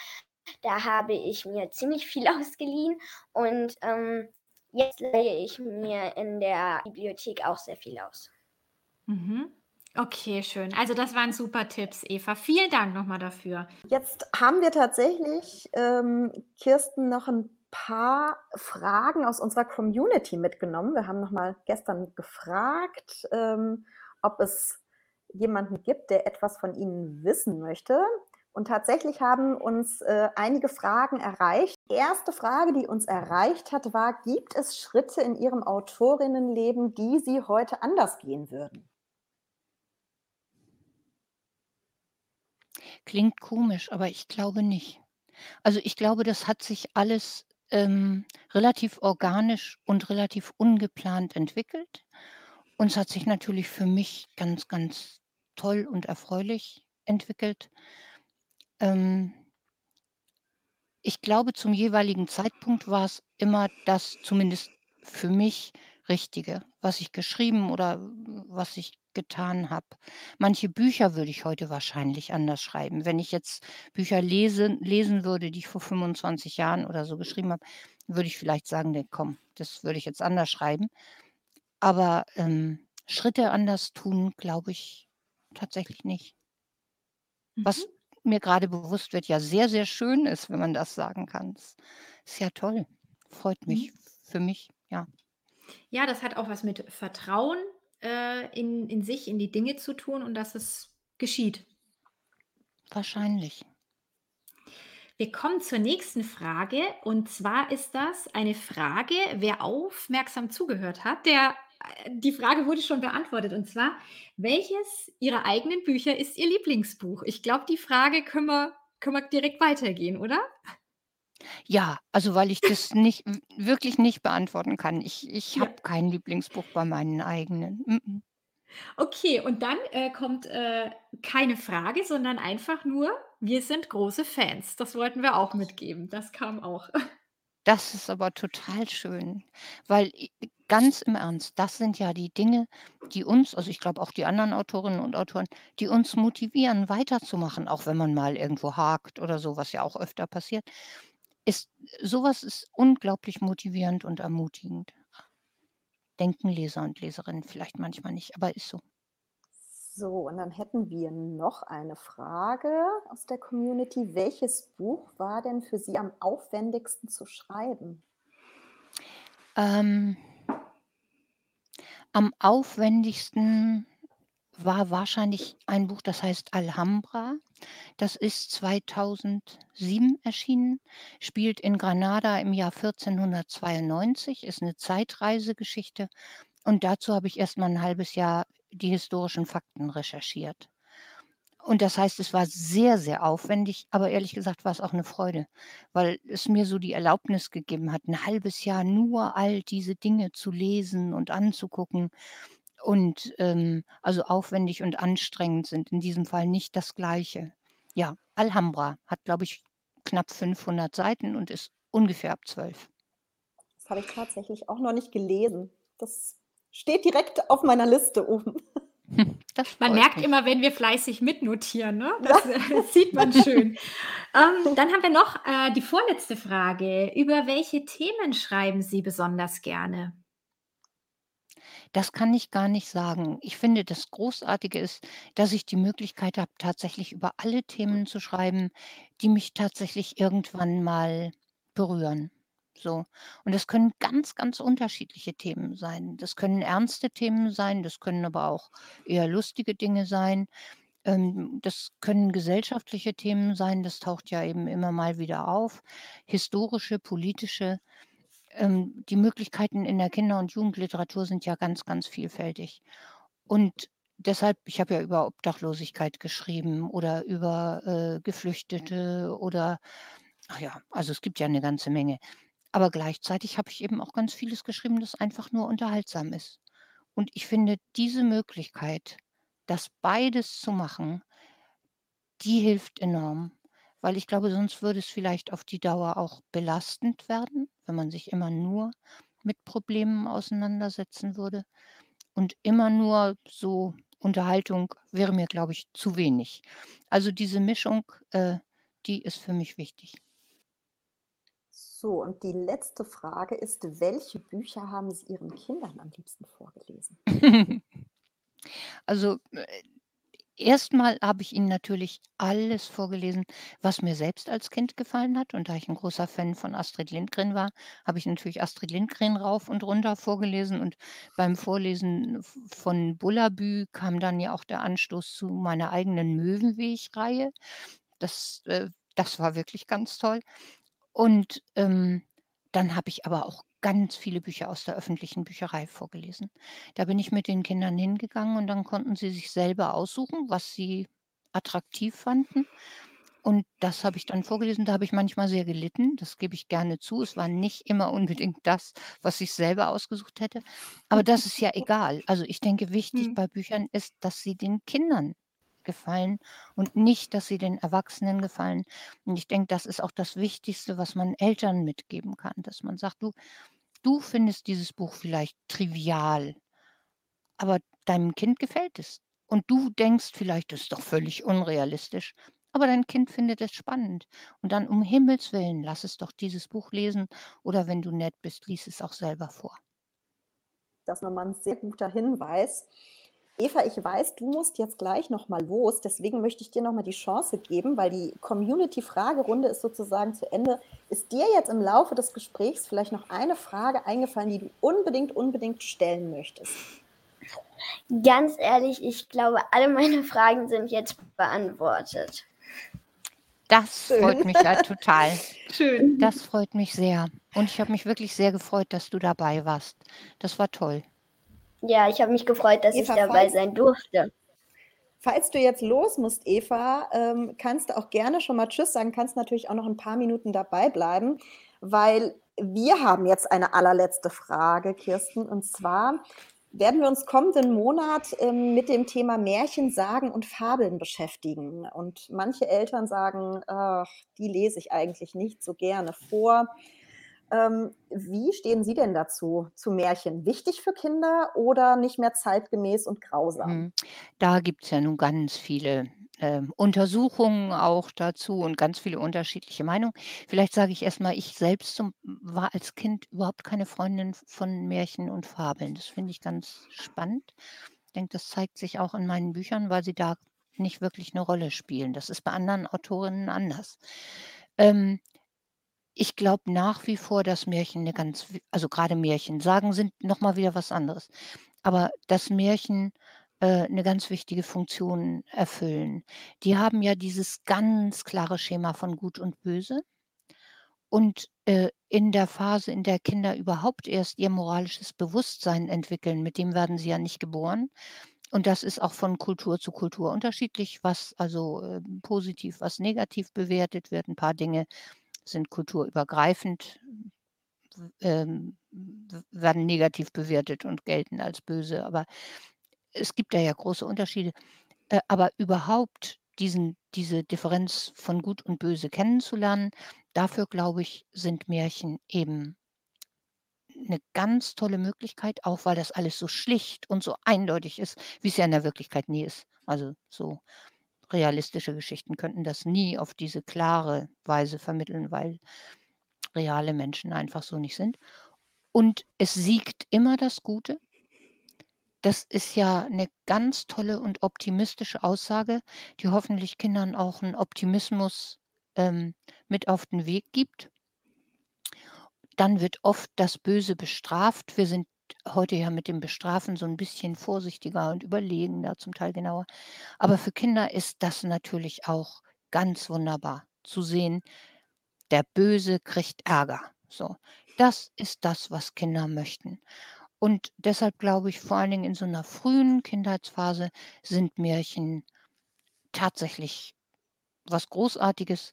Da habe ich mir ziemlich viel ausgeliehen und ähm, jetzt leihe ich mir in der Bibliothek auch sehr viel aus. Mhm. Okay, schön. Also das waren super Tipps, Eva. Vielen Dank nochmal dafür. Jetzt haben wir tatsächlich, ähm, Kirsten, noch ein paar Fragen aus unserer Community mitgenommen. Wir haben nochmal gestern gefragt, ähm, ob es jemanden gibt, der etwas von Ihnen wissen möchte. Und tatsächlich haben uns äh, einige Fragen erreicht. Die erste Frage, die uns erreicht hat, war, gibt es Schritte in Ihrem Autorinnenleben, die Sie heute anders gehen würden? Klingt komisch, aber ich glaube nicht. Also, ich glaube, das hat sich alles, ähm, relativ organisch und relativ ungeplant entwickelt. Und es hat sich natürlich für mich ganz, ganz toll und erfreulich entwickelt. Ähm ich glaube, zum jeweiligen Zeitpunkt war es immer das zumindest für mich Richtige, was ich geschrieben oder was ich getan habe. Manche Bücher würde ich heute wahrscheinlich anders schreiben. Wenn ich jetzt Bücher lese lesen würde, die ich vor 25 Jahren oder so geschrieben habe, würde ich vielleicht sagen: „Ne, komm, das würde ich jetzt anders schreiben.“ Aber, ähm, Schritte anders tun, glaube ich tatsächlich nicht. Was Mhm. mir gerade bewusst wird, ja sehr, sehr schön ist, wenn man das sagen kann. Das ist ja toll. Freut mich Mhm. für mich, ja. Ja, das hat auch was mit Vertrauen, äh, in in sich, in die Dinge zu tun und dass es geschieht. Wahrscheinlich. Wir kommen zur nächsten Frage und zwar ist das eine Frage, wer aufmerksam zugehört hat, der äh, die Frage wurde schon beantwortet und zwar: „Welches Ihrer eigenen Bücher ist Ihr Lieblingsbuch?“ Ich glaube, die Frage können wir können wir direkt weitergehen, oder? Ja, also, weil ich das nicht wirklich nicht beantworten kann. Ich ich habe Ja. kein Lieblingsbuch bei meinen eigenen. Mm-mm. Okay, und dann, äh, kommt, äh, keine Frage, sondern einfach nur: „Wir sind große Fans.“ Das wollten wir auch mitgeben. Das kam auch. Das ist aber total schön, weil ganz im Ernst, das sind ja die Dinge, die uns also, ich glaube auch die anderen Autorinnen und Autoren, die uns motivieren, weiterzumachen, auch wenn man mal irgendwo hakt oder so, was ja auch öfter passiert. Ist sowas ist unglaublich motivierend und ermutigend. Denken Leser und Leserinnen vielleicht manchmal nicht, aber ist so. So, und dann hätten wir noch eine Frage aus der Community. Welches Buch war denn für Sie am aufwendigsten zu schreiben? Ähm, am aufwendigsten war wahrscheinlich ein Buch, das heißt Alhambra. Das ist 2007 erschienen, spielt in Granada im Jahr 1492, ist eine Zeitreisegeschichte. Und dazu habe ich erst mal 'n halbes Jahr die historischen Fakten recherchiert. Und das heißt, es war sehr, sehr aufwendig, aber ehrlich gesagt war es auch eine Freude, weil es mir so die Erlaubnis gegeben hat, ein halbes Jahr nur all diese Dinge zu lesen und anzugucken. Und, ähm, also aufwendig und anstrengend sind in diesem Fall nicht das Gleiche. Ja, Alhambra hat, glaube ich, knapp 500 Seiten und ist ungefähr ab 12. Das habe ich tatsächlich auch noch nicht gelesen. Das steht direkt auf meiner Liste oben. Man merkt mich. immer, wenn wir fleißig mitnotieren, ne? Das, ja. das sieht man schön. ähm, dann haben wir noch äh, die vorletzte Frage. Über welche Themen schreiben Sie besonders gerne? Das kann ich gar nicht sagen. Ich finde, das Großartige ist, dass ich die Möglichkeit habe, tatsächlich über alle Themen zu schreiben, die mich tatsächlich irgendwann mal berühren. So. Und das können ganz, ganz unterschiedliche Themen sein. Das können ernste Themen sein, das können aber auch eher lustige Dinge sein. Ähm, das können gesellschaftliche Themen sein, das taucht ja eben immer mal wieder auf. Historische, politische. Ähm, die Möglichkeiten in der Kinder- und Jugendliteratur sind ja ganz, ganz vielfältig. Und deshalb, ich habe ja über Obdachlosigkeit geschrieben oder über äh, Geflüchtete oder, ach ja, also es gibt ja eine ganze Menge. Aber gleichzeitig habe ich eben auch ganz vieles geschrieben, das einfach nur unterhaltsam ist. Und ich finde, diese Möglichkeit, das beides zu machen, die hilft enorm, weil ich glaube, sonst würde es vielleicht auf die Dauer auch belastend werden, wenn man sich immer nur mit Problemen auseinandersetzen würde. Und immer nur so Unterhaltung wäre mir, glaube ich, zu wenig. Also diese Mischung, äh, die ist für mich wichtig. So, und die letzte Frage ist, welche Bücher haben Sie Ihren Kindern am liebsten vorgelesen? Also, äh, erstmal habe ich ihnen natürlich alles vorgelesen, was mir selbst als Kind gefallen hat. Und da ich ein großer Fan von Astrid Lindgren war, habe ich natürlich Astrid Lindgren rauf und runter vorgelesen. Und beim Vorlesen von Bullabü kam dann ja auch der Anstoß zu meiner eigenen Möwenweg-Reihe. Das, äh das war wirklich ganz toll. Und, ähm, dann habe ich aber auch ganz viele Bücher aus der öffentlichen Bücherei vorgelesen. Da bin ich mit den Kindern hingegangen und dann konnten sie sich selber aussuchen, was sie attraktiv fanden. Und das habe ich dann vorgelesen. Da habe ich manchmal sehr gelitten, das gebe ich gerne zu. Es war nicht immer unbedingt das, was ich selber ausgesucht hätte. Aber das ist ja egal. Also, ich denke, wichtig Mhm. bei Büchern ist, dass sie den Kindern gefallen und nicht, dass sie den Erwachsenen gefallen. Und ich denke, das ist auch das Wichtigste, was man Eltern mitgeben kann, dass man sagt, du, du findest dieses Buch vielleicht trivial, aber deinem Kind gefällt es. Und du denkst vielleicht, das ist doch völlig unrealistisch. Aber dein Kind findet es spannend. Und dann um Himmels willen, lass es doch dieses Buch lesen oder wenn du nett bist, lies es auch selber vor. Das ist nochmal ein sehr guter Hinweis. Eva, ich weiß, du musst jetzt gleich nochmal los. Deswegen möchte ich dir nochmal die Chance geben, weil die Community-Fragerunde ist sozusagen zu Ende. Ist dir jetzt im Laufe des Gesprächs vielleicht noch eine Frage eingefallen, die du unbedingt, unbedingt stellen möchtest? Ganz ehrlich, ich glaube, alle meine Fragen sind jetzt beantwortet. Das Schön. freut mich ja total. Schön. Das freut mich sehr. Und ich habe mich wirklich sehr gefreut, dass du dabei warst. Das war toll. Ja, ich habe mich gefreut, dass ich Eva, dabei falls- sein durfte. Falls du jetzt los musst, Eva, ähm, kannst du auch gerne schon mal Tschüss sagen, kannst natürlich auch noch ein paar Minuten dabei bleiben, weil wir haben jetzt eine allerletzte Frage, Kirsten, und zwar werden wir uns kommenden Monat ähm, mit dem Thema Märchen, Sagen und Fabeln beschäftigen. Und manche Eltern sagen, ach, die lese ich eigentlich nicht so gerne vor. Ähm, wie stehen Sie denn dazu, zu Märchen? Wichtig für Kinder oder nicht mehr zeitgemäß und grausam? Mhm. Da gibt's ja nun ganz viele, ähm, Untersuchungen auch dazu und ganz viele unterschiedliche Meinungen. Vielleicht sage ich erst mal, ich selbst zum war als Kind überhaupt keine Freundin von Märchen und Fabeln. Das finde ich ganz spannend. Ich denke, das zeigt sich auch in meinen Büchern, weil sie da nicht wirklich 'ne Rolle spielen. Das ist bei anderen Autorinnen anders. Ähm, ich glaube nach wie vor, dass Märchen 'ne ganz also grade Märchen sagen sind noch mal wieder was anderes. Aber dass Märchen, äh, 'ne ganz wichtige Funktion erfüllen. Die haben ja dieses ganz klare Schema von Gut und Böse. Und, äh, in der Phase, in der Kinder überhaupt erst ihr moralisches Bewusstsein entwickeln, mit dem werden sie ja nicht geboren. Und das ist auch von Kultur zu Kultur unterschiedlich, was also, ähm, positiv, was negativ bewertet wird. 'N paar Dinge sind kulturübergreifend, ähm, werden negativ bewertet und gelten als böse, aber es gibt da ja große Unterschiede. Äh, aber überhaupt diesen diese Differenz von Gut und Böse kennenzulernen, dafür glaube ich, sind Märchen eben 'ne ganz tolle Möglichkeit, auch weil das alles so schlicht und so eindeutig ist, wie's ja in der Wirklichkeit nie ist. Also, so realistische Geschichten könnten das nie auf diese klare Weise vermitteln, weil reale Menschen einfach so nicht sind. Und es siegt immer das Gute. Das ist ja 'ne ganz tolle und optimistische Aussage, die hoffentlich Kindern auch 'n Optimismus, ähm, mit auf den Weg gibt. Dann wird oft das Böse bestraft. Wir sind heute ja mit dem Bestrafen so 'n bisschen vorsichtiger und überlegener, zum Teil genauer. Aber für Kinder ist das natürlich auch ganz wunderbar zu sehen, der Böse kriegt Ärger, so. Das ist das, was Kinder möchten. Und deshalb glaube ich, vor allen Dingen in so 'ner frühen Kindheitsphase sind Märchen tatsächlich was Großartiges.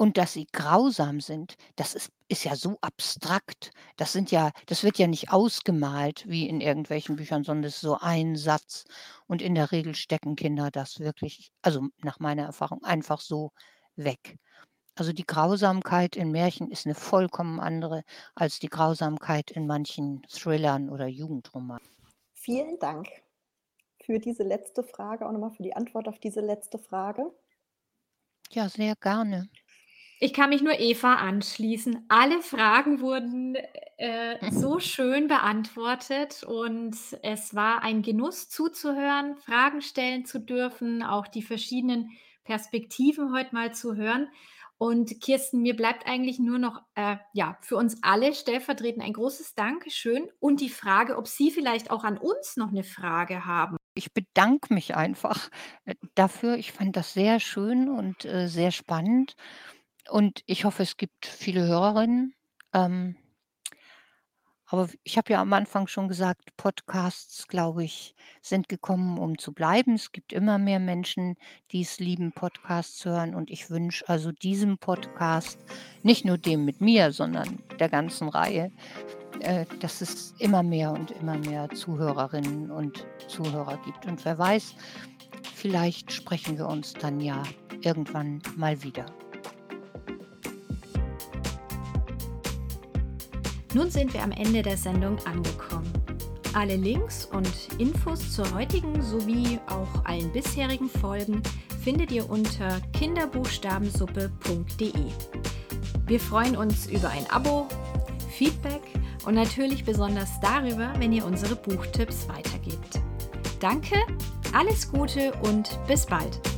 Und dass sie grausam sind, das ist ist ja so abstrakt. Das sind ja das wird ja nicht ausgemalt wie in irgendwelchen Büchern, sondern das ist so ein Satz. Und in der Regel stecken Kinder das wirklich also nach meiner Erfahrung, einfach so weg. Also, die Grausamkeit in Märchen ist 'ne vollkommen andere als die Grausamkeit in manchen Thrillern oder Jugendromanen. Vielen Dank für diese letzte Frage, auch noch mal für die Antwort auf diese letzte Frage. Ja, sehr gerne. Ich kann mich nur Eva anschließen. Alle Fragen wurden, äh, so schön beantwortet und es war ein Genuss zuzuhören, Fragen stellen zu dürfen, auch die verschiedenen Perspektiven heute mal zu hören. Und Kirsten, mir bleibt eigentlich nur noch, äh, ja, für uns alle stellvertretend ein großes Dankeschön und die Frage, ob Sie vielleicht auch an uns noch 'ne Frage haben. Ich bedanke mich einfach, äh, dafür. Ich fand das sehr schön und, äh, sehr spannend. Und ich hoffe, es gibt viele Hörerinnen. Ähm aber ich habe ja am Anfang schon gesagt, Podcasts, glaube ich, sind gekommen, um zu bleiben. Es gibt immer mehr Menschen, die es lieben, Podcasts zu hören. Und ich wünsche also diesem Podcast, nicht nur dem mit mir, sondern der ganzen Reihe, äh, dass es immer mehr und immer mehr Zuhörerinnen und Zuhörer gibt. Und wer weiß, vielleicht sprechen wir uns dann ja irgendwann mal wieder. Nun sind wir am Ende der Sendung angekommen. Alle Links und Infos zur heutigen sowie auch allen bisherigen Folgen findet ihr unter kinderbuchstabensuppe.de. Wir freuen uns über ein Abo, Feedback und natürlich besonders darüber, wenn ihr unsere Buchtipps weitergebt. Danke, alles Gute und bis bald!